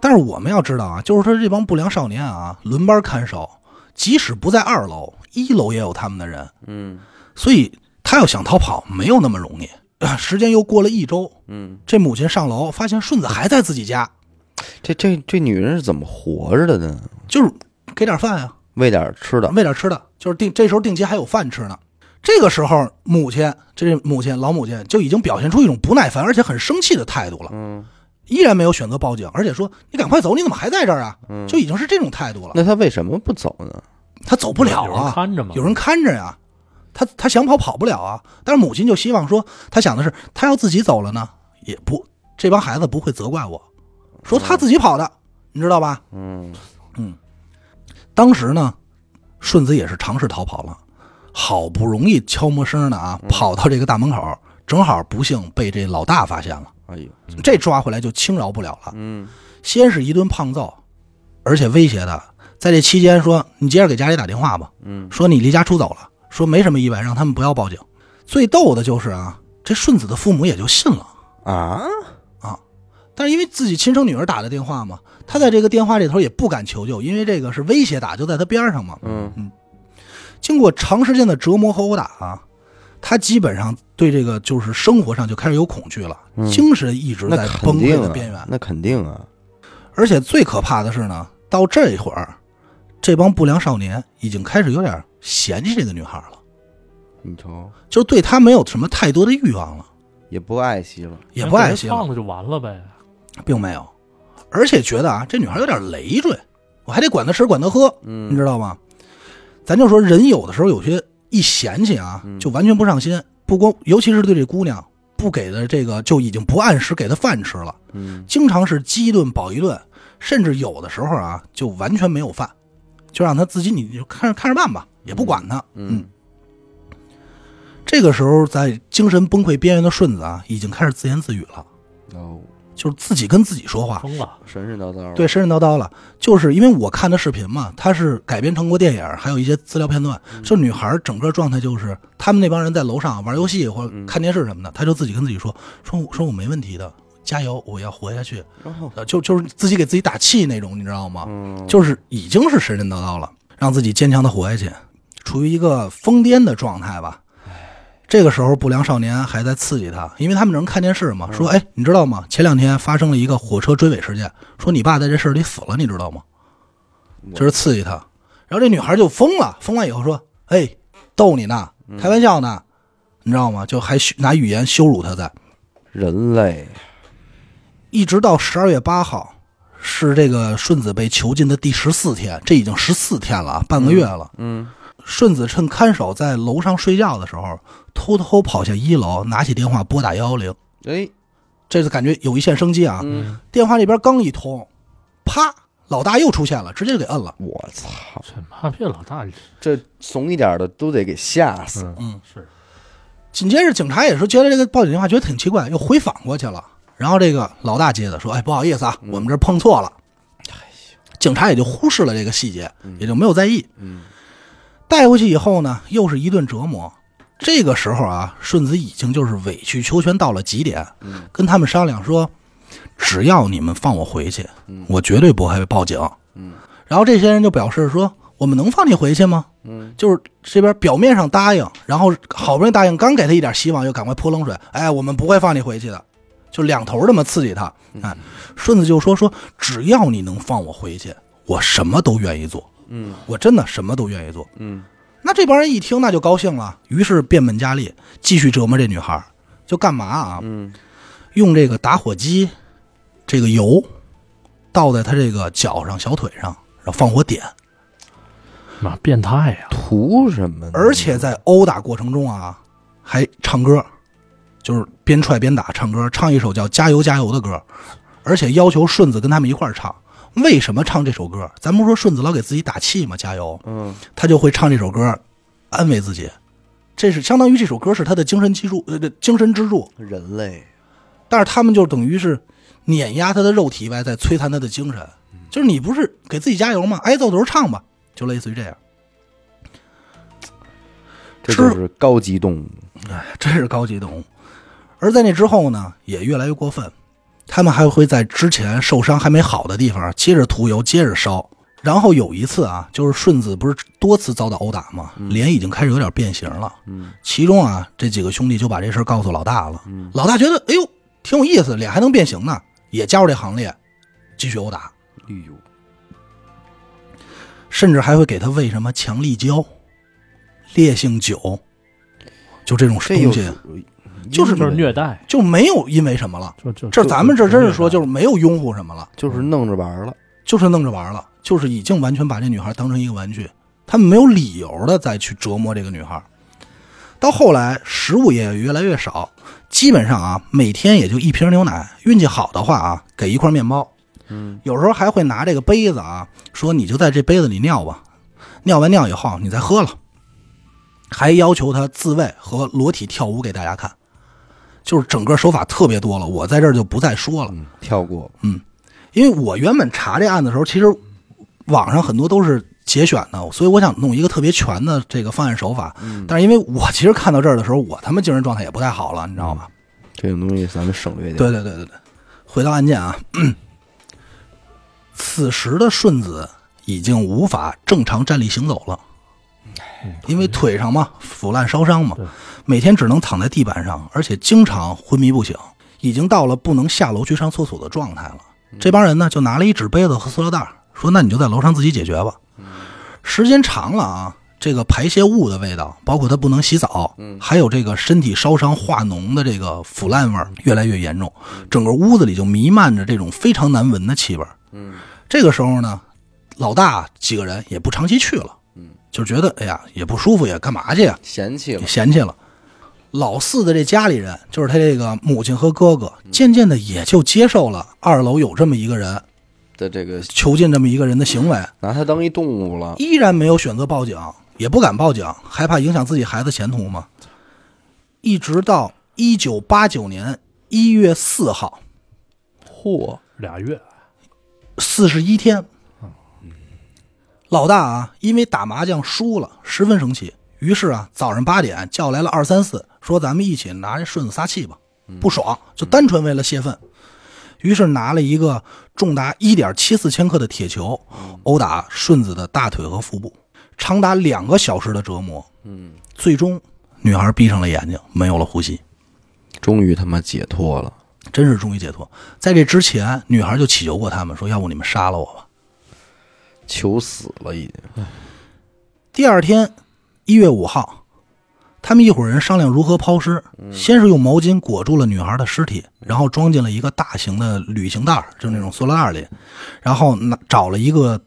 但是我们要知道啊，就是说这帮不良少年啊，轮班看守，即使不在二楼，一楼也有他们的人，嗯所以他要想逃跑没有那么容易。啊 [CLEARS THROAT] 时间又过了一周，嗯，这母亲上楼发现顺子还在自己家，[TSK] 这这这女人是怎么活着的呢？就是给点饭啊，喂点吃的，喂点吃的，就是定这时候定期还有饭吃呢。这个时候，母亲这母亲老母亲就已经表现出一种不耐烦而且很生气的态度了，嗯，依然没有选择报警，而且说你赶快走，你怎么还在这儿啊？嗯就已经是这种态度了。那他为什么不走呢？他走不了啊有人啊，看着嘛，有人看着呀，他他想跑跑不了啊。但是母亲就希望说，他想的是，他要自己走了呢，也不这帮孩子不会责怪我，说他自己跑的，你知道吧？嗯。当时呢，顺子也是尝试逃跑了，好不容易悄没声的啊，跑到这个大门口，正好不幸被这老大发现了，哎呦，这抓回来就轻饶不了了。嗯。先是一顿胖揍，而且威胁他，在这期间说你接着给家里打电话吧，嗯。说你离家出走了，说没什么意外，让他们不要报警。最逗的就是啊，这顺子的父母也就信了，啊，但是因为自己亲生女儿打的电话嘛，他在这个电话这头也不敢求救，因为这个是威胁打，就在他边上嘛。嗯。嗯。经过长时间的折磨和殴打啊，他基本上对这个就是生活上就开始有恐惧了，嗯。精神一直在崩溃的边缘。那肯定啊，而且最可怕的是呢，到这一会儿，这帮不良少年已经开始有点嫌弃这个女孩了，你瞅。就是对她没有什么太多的欲望了，也不爱惜了，也不爱惜了，放了就完了呗。并没有，而且觉得啊，这女孩有点累赘，我还得管她吃管她喝，嗯。你嗯知道吗？咱就说人有的时候有些一嫌弃啊，就完全不上心，不光尤其是对这姑娘不给的这个就已经不按时给她饭吃了，嗯。经常是饥一顿饱一顿，甚至有的时候啊就完全没有饭，就让她自己你就看着看着办吧，也不管她。嗯。这个时候在精神崩溃边缘的顺子啊，已经开始自言自语了，哦，就是自己跟自己说话。疯了，神神叨叨，对，神神叨叨了，就是因为我看的视频嘛，它是改编成过电影，还有一些资料片段。就女孩整个状态就是，他们那帮人在楼上玩游戏或者看电视什么的，她就自己跟自己说：“说我说我没问题的，加油，我要活下去。然后”呃，就就是自己给自己打气那种，你知道吗？嗯就是已经是神神叨叨了，让自己坚强的活下去，处于一个疯癫的状态吧。这个时候，不良少年还在刺激他，因为他们能看电视嘛，说：“哎，你知道吗？前两天发生了一个火车追尾事件，说你爸在这事儿里死了，你知道吗？”就是刺激他。然后这女孩就疯了，疯了以后说：“哎，逗你呢，开玩笑呢，你知道吗？”就还拿语言羞辱他在。人类，一直到十二月八号，是这个顺子被囚禁的第十四天，这已经十四天了啊，半个月了。嗯顺子趁看守在楼上睡觉的时候，偷偷跑下一楼，拿起电话拨打幺幺零。哎，这次感觉有一线生机啊！嗯，电话那边刚一通，啪，老大又出现了，直接就给摁了。我操，这妈逼老大，这怂一点的都得给吓死，嗯嗯是紧接着警察也是觉得这个报警电话，觉得挺奇怪，又回访过去了。然后这个老大接的说：“哎，不好意思啊，我们这碰错了。”警察也就忽视了这个细节，也就没有在意。嗯带回去以后呢，又是一顿折磨。这个时候啊，顺子已经就是委曲求全到了极点，嗯跟他们商量说，只要你们放我回去，嗯我绝对不会报警。嗯然后这些人就表示说，我们能放你回去吗？嗯就是这边表面上答应，然后好不容易答应，刚给他一点希望，又赶快泼冷水。哎，我们不会放你回去的，就两头这么刺激他。哎，顺子就说说，只要你能放我回去，我什么都愿意做，嗯我真的什么都愿意做。嗯那这帮人一听，那就高兴了，于是变本加厉，继续折磨这女孩。就干嘛啊？嗯用这个打火机，这个油倒在她这个脚上、小腿上，然后放火点。妈变态呀！图什么？而且在殴打过程中啊，还唱歌，就是边踹边打唱歌，唱一首叫《加油加油》的歌，而且要求顺子跟他们一块儿唱。为什么唱这首歌？咱不是说顺子老给自己打气吗？加油，嗯他就会唱这首歌，安慰自己。这是相当于这首歌是他的精神支柱，呃，精神支柱。人类，但是他们就等于是碾压他的肉体外，在摧残他的精神。就是你不是给自己加油吗？挨揍的时候唱吧，就类似于这样。这就是高级动物，哎真是高级动物。而在那之后呢，也越来越过分，他们还会在之前受伤还没好的地方接着涂油，接着烧。然后有一次啊，就是顺子不是多次遭到殴打吗？脸已经开始有点变形了。嗯其中啊，这几个兄弟就把这事儿告诉老大了。嗯老大觉得，哎呦，挺有意思，脸还能变形呢，也加入这行列，继续殴打，哎呦，甚至还会给他喂什么强力胶、烈性酒，就这种东西，就是就是虐待，就没有因为什么了。就就这咱们这真是说，就是是没有拥护什么了，就是弄着玩了，就是弄着玩了，就是已经完全把这女孩当成一个玩具，他们没有理由的再去折磨这个女孩。到后来，食物也越来越少，基本上啊，每天也就一瓶牛奶，运气好的话啊，给一块面包。嗯有时候还会拿这个杯子啊，说你就在这杯子里尿吧，尿完尿以后你再喝了，还要求他自慰和裸体跳舞给大家看，就是整个手法特别多了，我在这儿就不再说了。嗯，跳过，嗯因为我原本查这案子的时候，其实网上很多都是节选的，所以我想弄一个特别全的这个犯案手法。嗯但是因为我其实看到这儿的时候，我他妈精神状态也不太好了，你知道吧？这种东西咱们省略掉。对对对对对，回到案件啊，[CLEARS THROAT] 此时的顺子已经无法正常站立行走了，因为腿上嘛腐烂烧伤嘛，每天只能躺在地板上，而且经常昏迷不醒，已经到了不能下楼去上厕所的状态了。这帮人呢就拿了一纸杯子和塑料袋，说那你就在楼上自己解决吧。时间长了啊，这个排泄物的味道，包括他不能洗澡，还有这个身体烧伤化脓的这个腐烂味儿越来越严重，整个屋子里就弥漫着这种非常难闻的气味。嗯，这个时候呢，老大几个人也不长期去了，嗯，就觉得哎呀也不舒服，也干嘛去呀？嫌弃了，嫌弃了。老四的这家里人，就是他这个母亲和哥哥，渐渐的也就接受了二楼有这么一个人的这个囚禁这么一个人的行为，拿他当一动物了。依然没有选择报警，也不敢报警，害怕影响自己孩子前途嘛。一直到一九八九年一月四号，嚯，俩月，四十一天，老大啊，因为打麻将输了，十分生气，于是啊，早上八点叫来了二三四，说咱们一起拿这顺子撒气吧，不爽，就单纯为了泄愤。于是拿了一个重达一点七四千克的铁球，殴打顺子的大腿和腹部，长达两个小时的折磨。嗯，最终，女孩闭上了眼睛，没有了呼吸，终于他妈解脱了。真是终于解脱。在这之前，女孩就祈求过他们，说要不你们杀了我吧。求死了，已经。第二天，一月五号，他们一伙人商量如何抛尸。先是用毛巾裹住了女孩的尸体，然后装进了一个大型的旅行袋，就那种塑料袋里，然后拿找了一个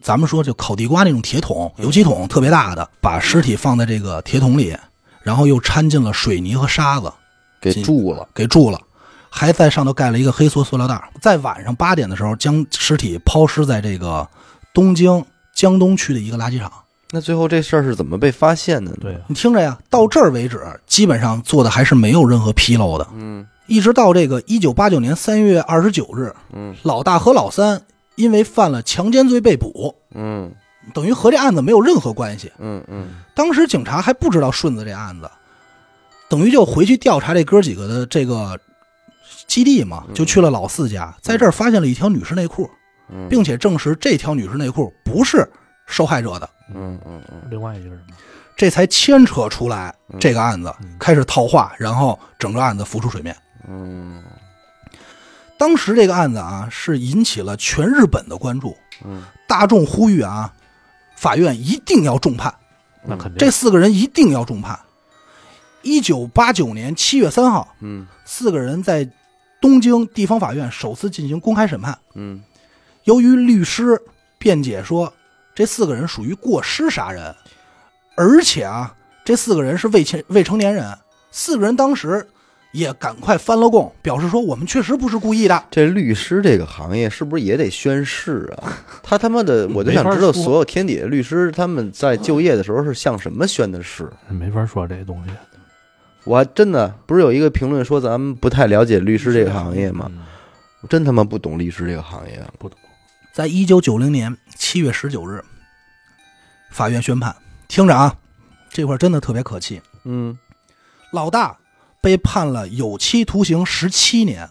咱们说就烤地瓜那种铁桶、油漆桶，特别大的，把尸体放在这个铁桶里，然后又掺进了水泥和沙子，给住了。给住了，还在上头盖了一个黑塑塑料袋。在晚上八点的时候，将尸体抛尸在这个东京江东区的一个垃圾场。那最后这事儿是怎么被发现的呢？对，啊，你听着呀，到这儿为止，基本上做的还是没有任何纰漏的。嗯一直到这个一九八九年三月二十九日，嗯老大和老三因为犯了强奸罪被捕，嗯等于和这案子没有任何关系。嗯嗯当时警察还不知道顺子这案子，等于就回去调查这哥几个的这个基地嘛，就去了老四家，在这儿发现了一条女士内裤，嗯，并且证实这条女士内裤不是受害者的，嗯嗯嗯。另外一个是什么？这才牵扯出来嗯这个案子，开始套话，然后整个案子浮出水面。嗯。当时这个案子啊，是引起了全日本的关注，嗯。大众呼吁啊，法院一定要重判，那肯定。这四个人一定要重判。一九八九年七月三号，嗯。四个人在东京地方法院首次进行公开审判。嗯由于律师辩解说，这四个人属于过失杀人，而且啊，这四个人是未成未成年人，四个人当时也赶快翻了供，表示说我们确实不是故意的。这律师这个行业是不是也得宣誓啊？他他妈的，我就想知道，所有天底下律师他们在就业的时候是向什么宣的誓？没法说这东西。我还真的不是有一个评论说咱们不太了解律师这个行业吗？真他妈不懂律师这个行业。不懂。在一九九零年七月十九日，法院宣判，听着啊，这块儿真的特别可气。嗯老大被判了有期徒刑十七年，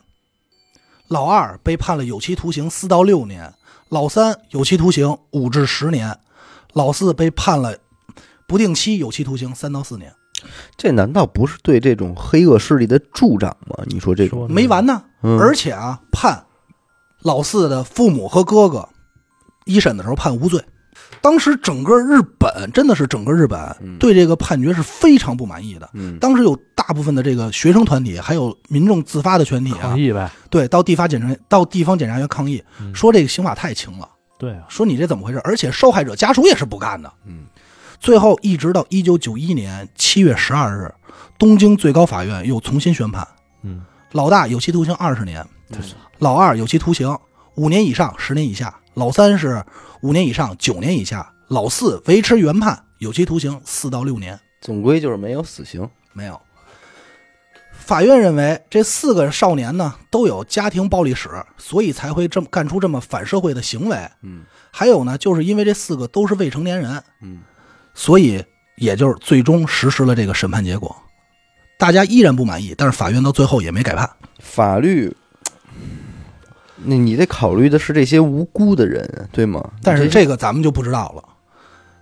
老二被判了有期徒刑四到六年，老三有期徒刑五至十年，老四被判了不定期有期徒刑三到四年。这难道不是对这种黑恶势力的助长吗？你说这种，没完呢，嗯而且啊，判老四的父母和哥哥一审的时候判无罪。当时整个日本真的是整个日本嗯对这个判决是非常不满意的。嗯当时有大部分的这个学生团体，还有民众自发的全体啊抗，议呗。对，到地方检察到地方检察院抗议，嗯说这个刑法太轻了，对啊，说你这怎么回事？而且受害者家属也是不干的。嗯，最后一直到一九九一年七月十二日，东京最高法院又重新宣判，嗯，老大有期徒刑二十年，老二有期徒刑五年以上十年以下，老三是五年以上九年以下，老四维持原判，有期徒刑四到六年。总归就是没有死刑。没有。法院认为这四个少年呢都有家庭暴力史，所以才会这么干出这么反社会的行为。嗯还有呢，就是因为这四个都是未成年人，嗯所以也就是最终实施了这个审判结果。大家依然不满意，但是法院到最后也没改判。法律，那你得考虑的是这些无辜的人，对吗？但是这这个咱们就不知道了。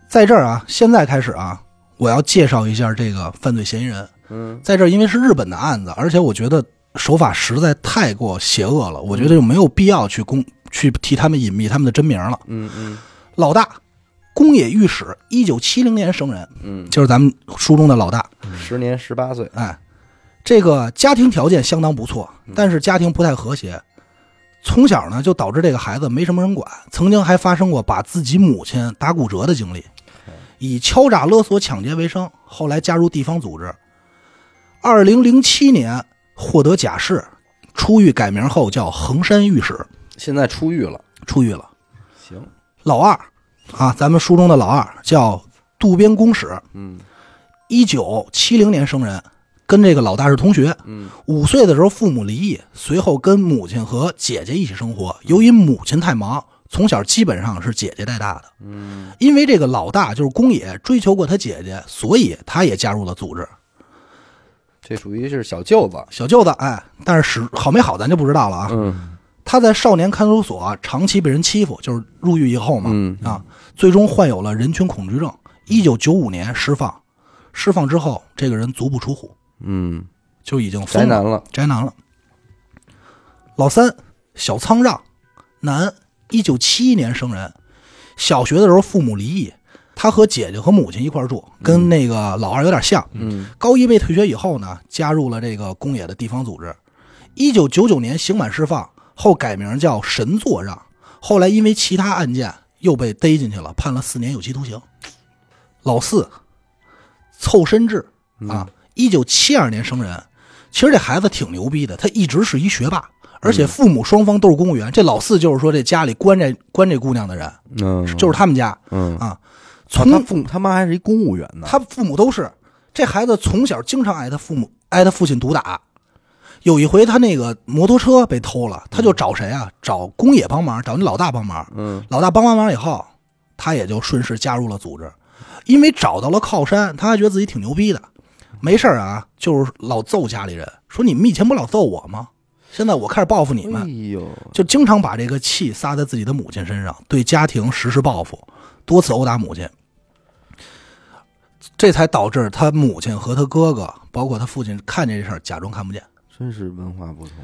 在这儿啊，现在开始啊，我要介绍一下这个犯罪嫌疑人。嗯在这儿，因为是日本的案子，而且我觉得手法实在太过邪恶了，我觉得就没有必要去公去替他们隐秘他们的真名了。嗯嗯老大，宫野御史，一九七零年生人，嗯，就是咱们书中的老大。十年十八岁，哎，这个家庭条件相当不错，但是家庭不太和谐。从小呢，就导致这个孩子没什么人管，曾经还发生过把自己母亲打骨折的经历，以敲诈勒索、抢劫为生。后来加入地方组织，二零零七年获得假释，出狱改名后叫衡山御史，现在出狱了。出狱了。行，老二啊，咱们书中的老二叫渡边公使，嗯一九七零年生人，跟这个老大是同学。嗯五岁的时候父母离异，随后跟母亲和姐姐一起生活。由于母亲太忙，从小基本上是姐姐带大的。嗯因为这个老大就是宫野追求过他姐姐，所以他也加入了组织。这属于是小舅子。小舅子，哎，但是使好没好咱就不知道了啊。嗯他在少年看守所长期被人欺负，就是入狱以后嘛，嗯啊，最终患有了人群恐惧症。一九九五年释放，释放之后，这个人足不出户，嗯，就已经宅男了。宅男了。老三小仓让，男，一九七一年生人。小学的时候父母离异，他和姐姐和母亲一块儿住，跟那个老二有点像。嗯高一被退学以后呢，加入了这个宫野的地方组织。一九九九年刑满释放后改名叫神作让，后来因为其他案件又被逮进去了，判了四年有期徒刑。老四凑身志啊，一九七二年生人。其实这孩子挺牛逼的，他一直是一学霸，而且父母双方都是公务员。这老四就是说这家里关这关这姑娘的人，嗯，就是他们家嗯，啊。啊从他父母他妈还是一公务员呢。他父母都是这孩子从小经常挨他父母挨他父亲毒打。有一回他那个摩托车被偷了，他就找谁啊？找公野帮忙，找那老大帮忙。嗯老大帮完忙以后，他也就顺势加入了组织，因为找到了靠山，他还觉得自己挺牛逼的。没事儿啊，就是老揍家里人，说你们以前不老揍我吗？现在我开始报复你们就经常把这个气撒在自己的母亲身上，对家庭实施报复，多次殴打母亲，这才导致他母亲和他哥哥，包括他父亲看见这事儿，假装看不见。真是文化不同。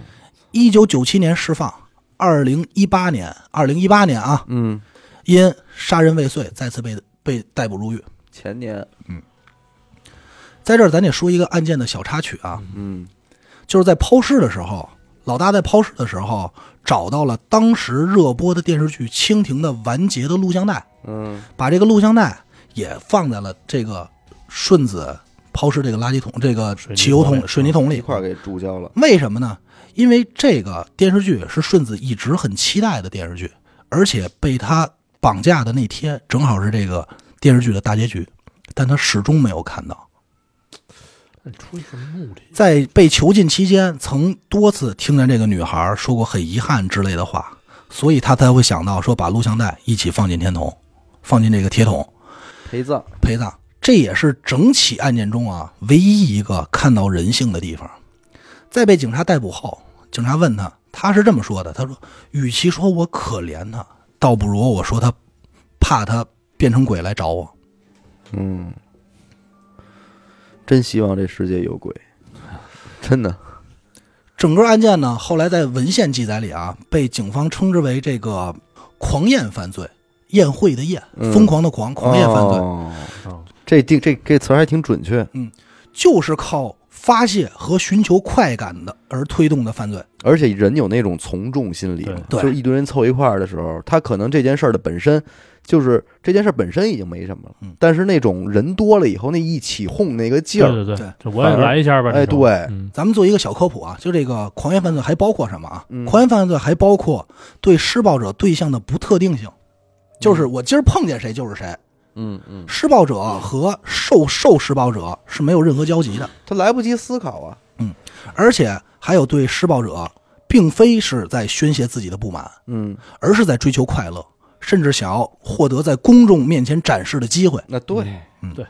一九九七年释放，二零一八年，二零一八年啊，嗯，因杀人未遂再次被被逮捕入狱。前年，在这儿，咱得说一个案件的小插曲啊，嗯就是在抛尸的时候，老大在抛尸的时候找到了当时热播的电视剧《蜻蜓》的完结的录像带，嗯把这个录像带也放在了这个顺子抛尸这个垃圾桶、这个汽油桶、水泥桶里。一块儿给注胶了。为什么呢？因为这个电视剧是顺子一直很期待的电视剧，而且被他绑架的那天正好是这个电视剧的大结局，但他始终没有看到。那出于什么目的？在被囚禁期间，曾多次听见这个女孩说过很遗憾之类的话，所以他才会想到说把录像带一起放进天桶，放进这个铁桶陪葬。陪葬。这也是整起案件中啊唯一一个看到人性的地方。在被警察逮捕后，警察问他，他是这么说的：“他说，与其说我可怜他，倒不如我说他怕他变成鬼来找我。嗯，真希望这世界有鬼，[LAUGHS] 真的。整个案件呢，后来在文献记载里啊，被警方称之为这个狂宴犯罪，宴会的宴，嗯。疯狂的狂，狂宴犯罪，这定这这词儿还挺准确，嗯就是靠发泄和寻求快感的而推动的犯罪。而且人有那种从众心理，对。就是一堆人凑一块儿的时候，他可能这件事儿的本身就是这件事本身已经没什么了，嗯但是那种人多了以后，那一起哄那个劲儿，对对对就我也来一下吧。哎对嗯咱们做一个小科普啊，就这个狂言犯罪还包括什么啊？嗯狂言犯罪还包括对施暴者对象的不特定性，就是我今儿碰见谁就是谁，嗯嗯，施暴者和受受施暴者是没有任何交集的。他来不及思考啊，嗯而且还有对施暴者，并非是在宣泄自己的不满，嗯，而是在追求快乐，甚至想要获得在公众面前展示的机会。那对，嗯对，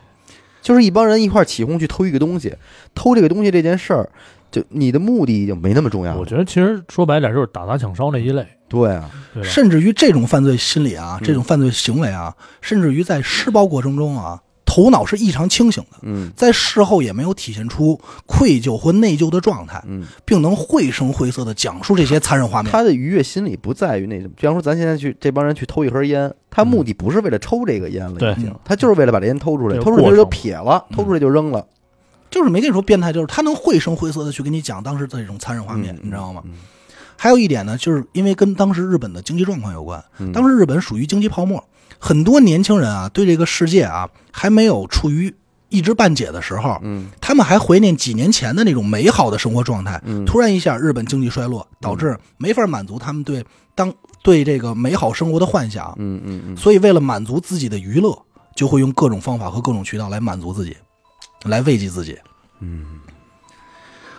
就是一帮人一块起哄去偷一个东西，偷这个东西这件事儿，就你的目的已经没那么重要了。我觉得其实说白点就是打砸抢烧那一类，对啊，对？甚至于这种犯罪心理啊，嗯这种犯罪行为啊，甚至于在施暴过程中啊，头脑是异常清醒的，嗯。在事后也没有体现出愧疚或内疚的状态，嗯，并能绘声绘色的讲述这些残忍画面。他的愉悦心理不在于那什么，比方说咱现在去这帮人去偷一盒烟，他目的不是为了抽这个烟了，对。已经，他就是为了把这烟偷出来，这个偷出来就撇了，偷出来就扔了。就是没跟你说变态，就是他能绘声绘色的去跟你讲当时的这种残忍画面，嗯。你知道吗？嗯。还有一点呢，就是因为跟当时日本的经济状况有关，嗯。当时日本属于经济泡沫，很多年轻人啊对这个世界啊还没有处于一知半解的时候，嗯他们还怀念几年前的那种美好的生活状态。嗯突然一下，日本经济衰落，导致没法满足他们对当对这个美好生活的幻想，嗯嗯嗯，所以为了满足自己的娱乐，就会用各种方法和各种渠道来满足自己，来慰藉自己。嗯，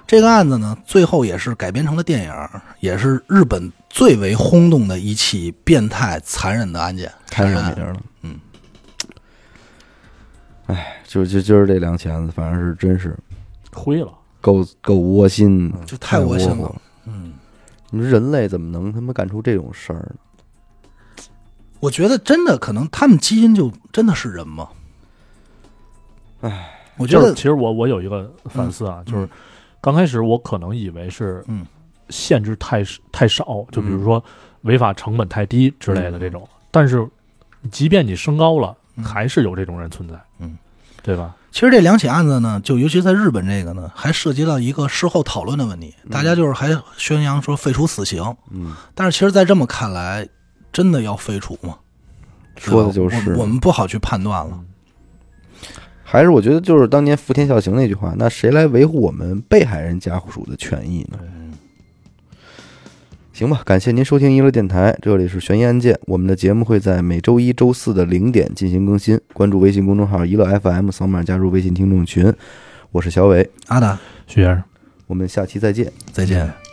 这个案子呢，最后也是改编成了电影，也是日本最为轰动的一起变态残忍的案件。开上杀人案名了。嗯，哎，就就就是这两起案子，反正是真是灰了，够够窝心的，就太窝心了。嗯，你说人类怎么能他妈干出这种事儿呢？我觉得真的可能他们基因就真的是人吗？哎，我觉得其实我我有一个反思啊，就是刚开始我可能以为是嗯限制太太少，就比如说违法成本太低之类的这种，但是即便你升高了，嗯。还是有这种人存在，嗯，对吧？其实这两起案子呢，就尤其在日本这个呢，还涉及到一个事后讨论的问题，大家就是还宣扬说废除死刑，嗯，但是其实，在这么看来，真的要废除吗？说的就是。我我们不好去判断了。还是我觉得就是当年福田孝行那句话，那谁来维护我们被害人家属的权益呢？行吧，感谢您收听娱乐电台，这里是悬疑案件。我们的节目会在每周一周四的零点进行更新，关注微信公众号“娱乐 FM”，扫码加入微信听众群。我是小伟，阿达，徐先生。我们下期再见。再见。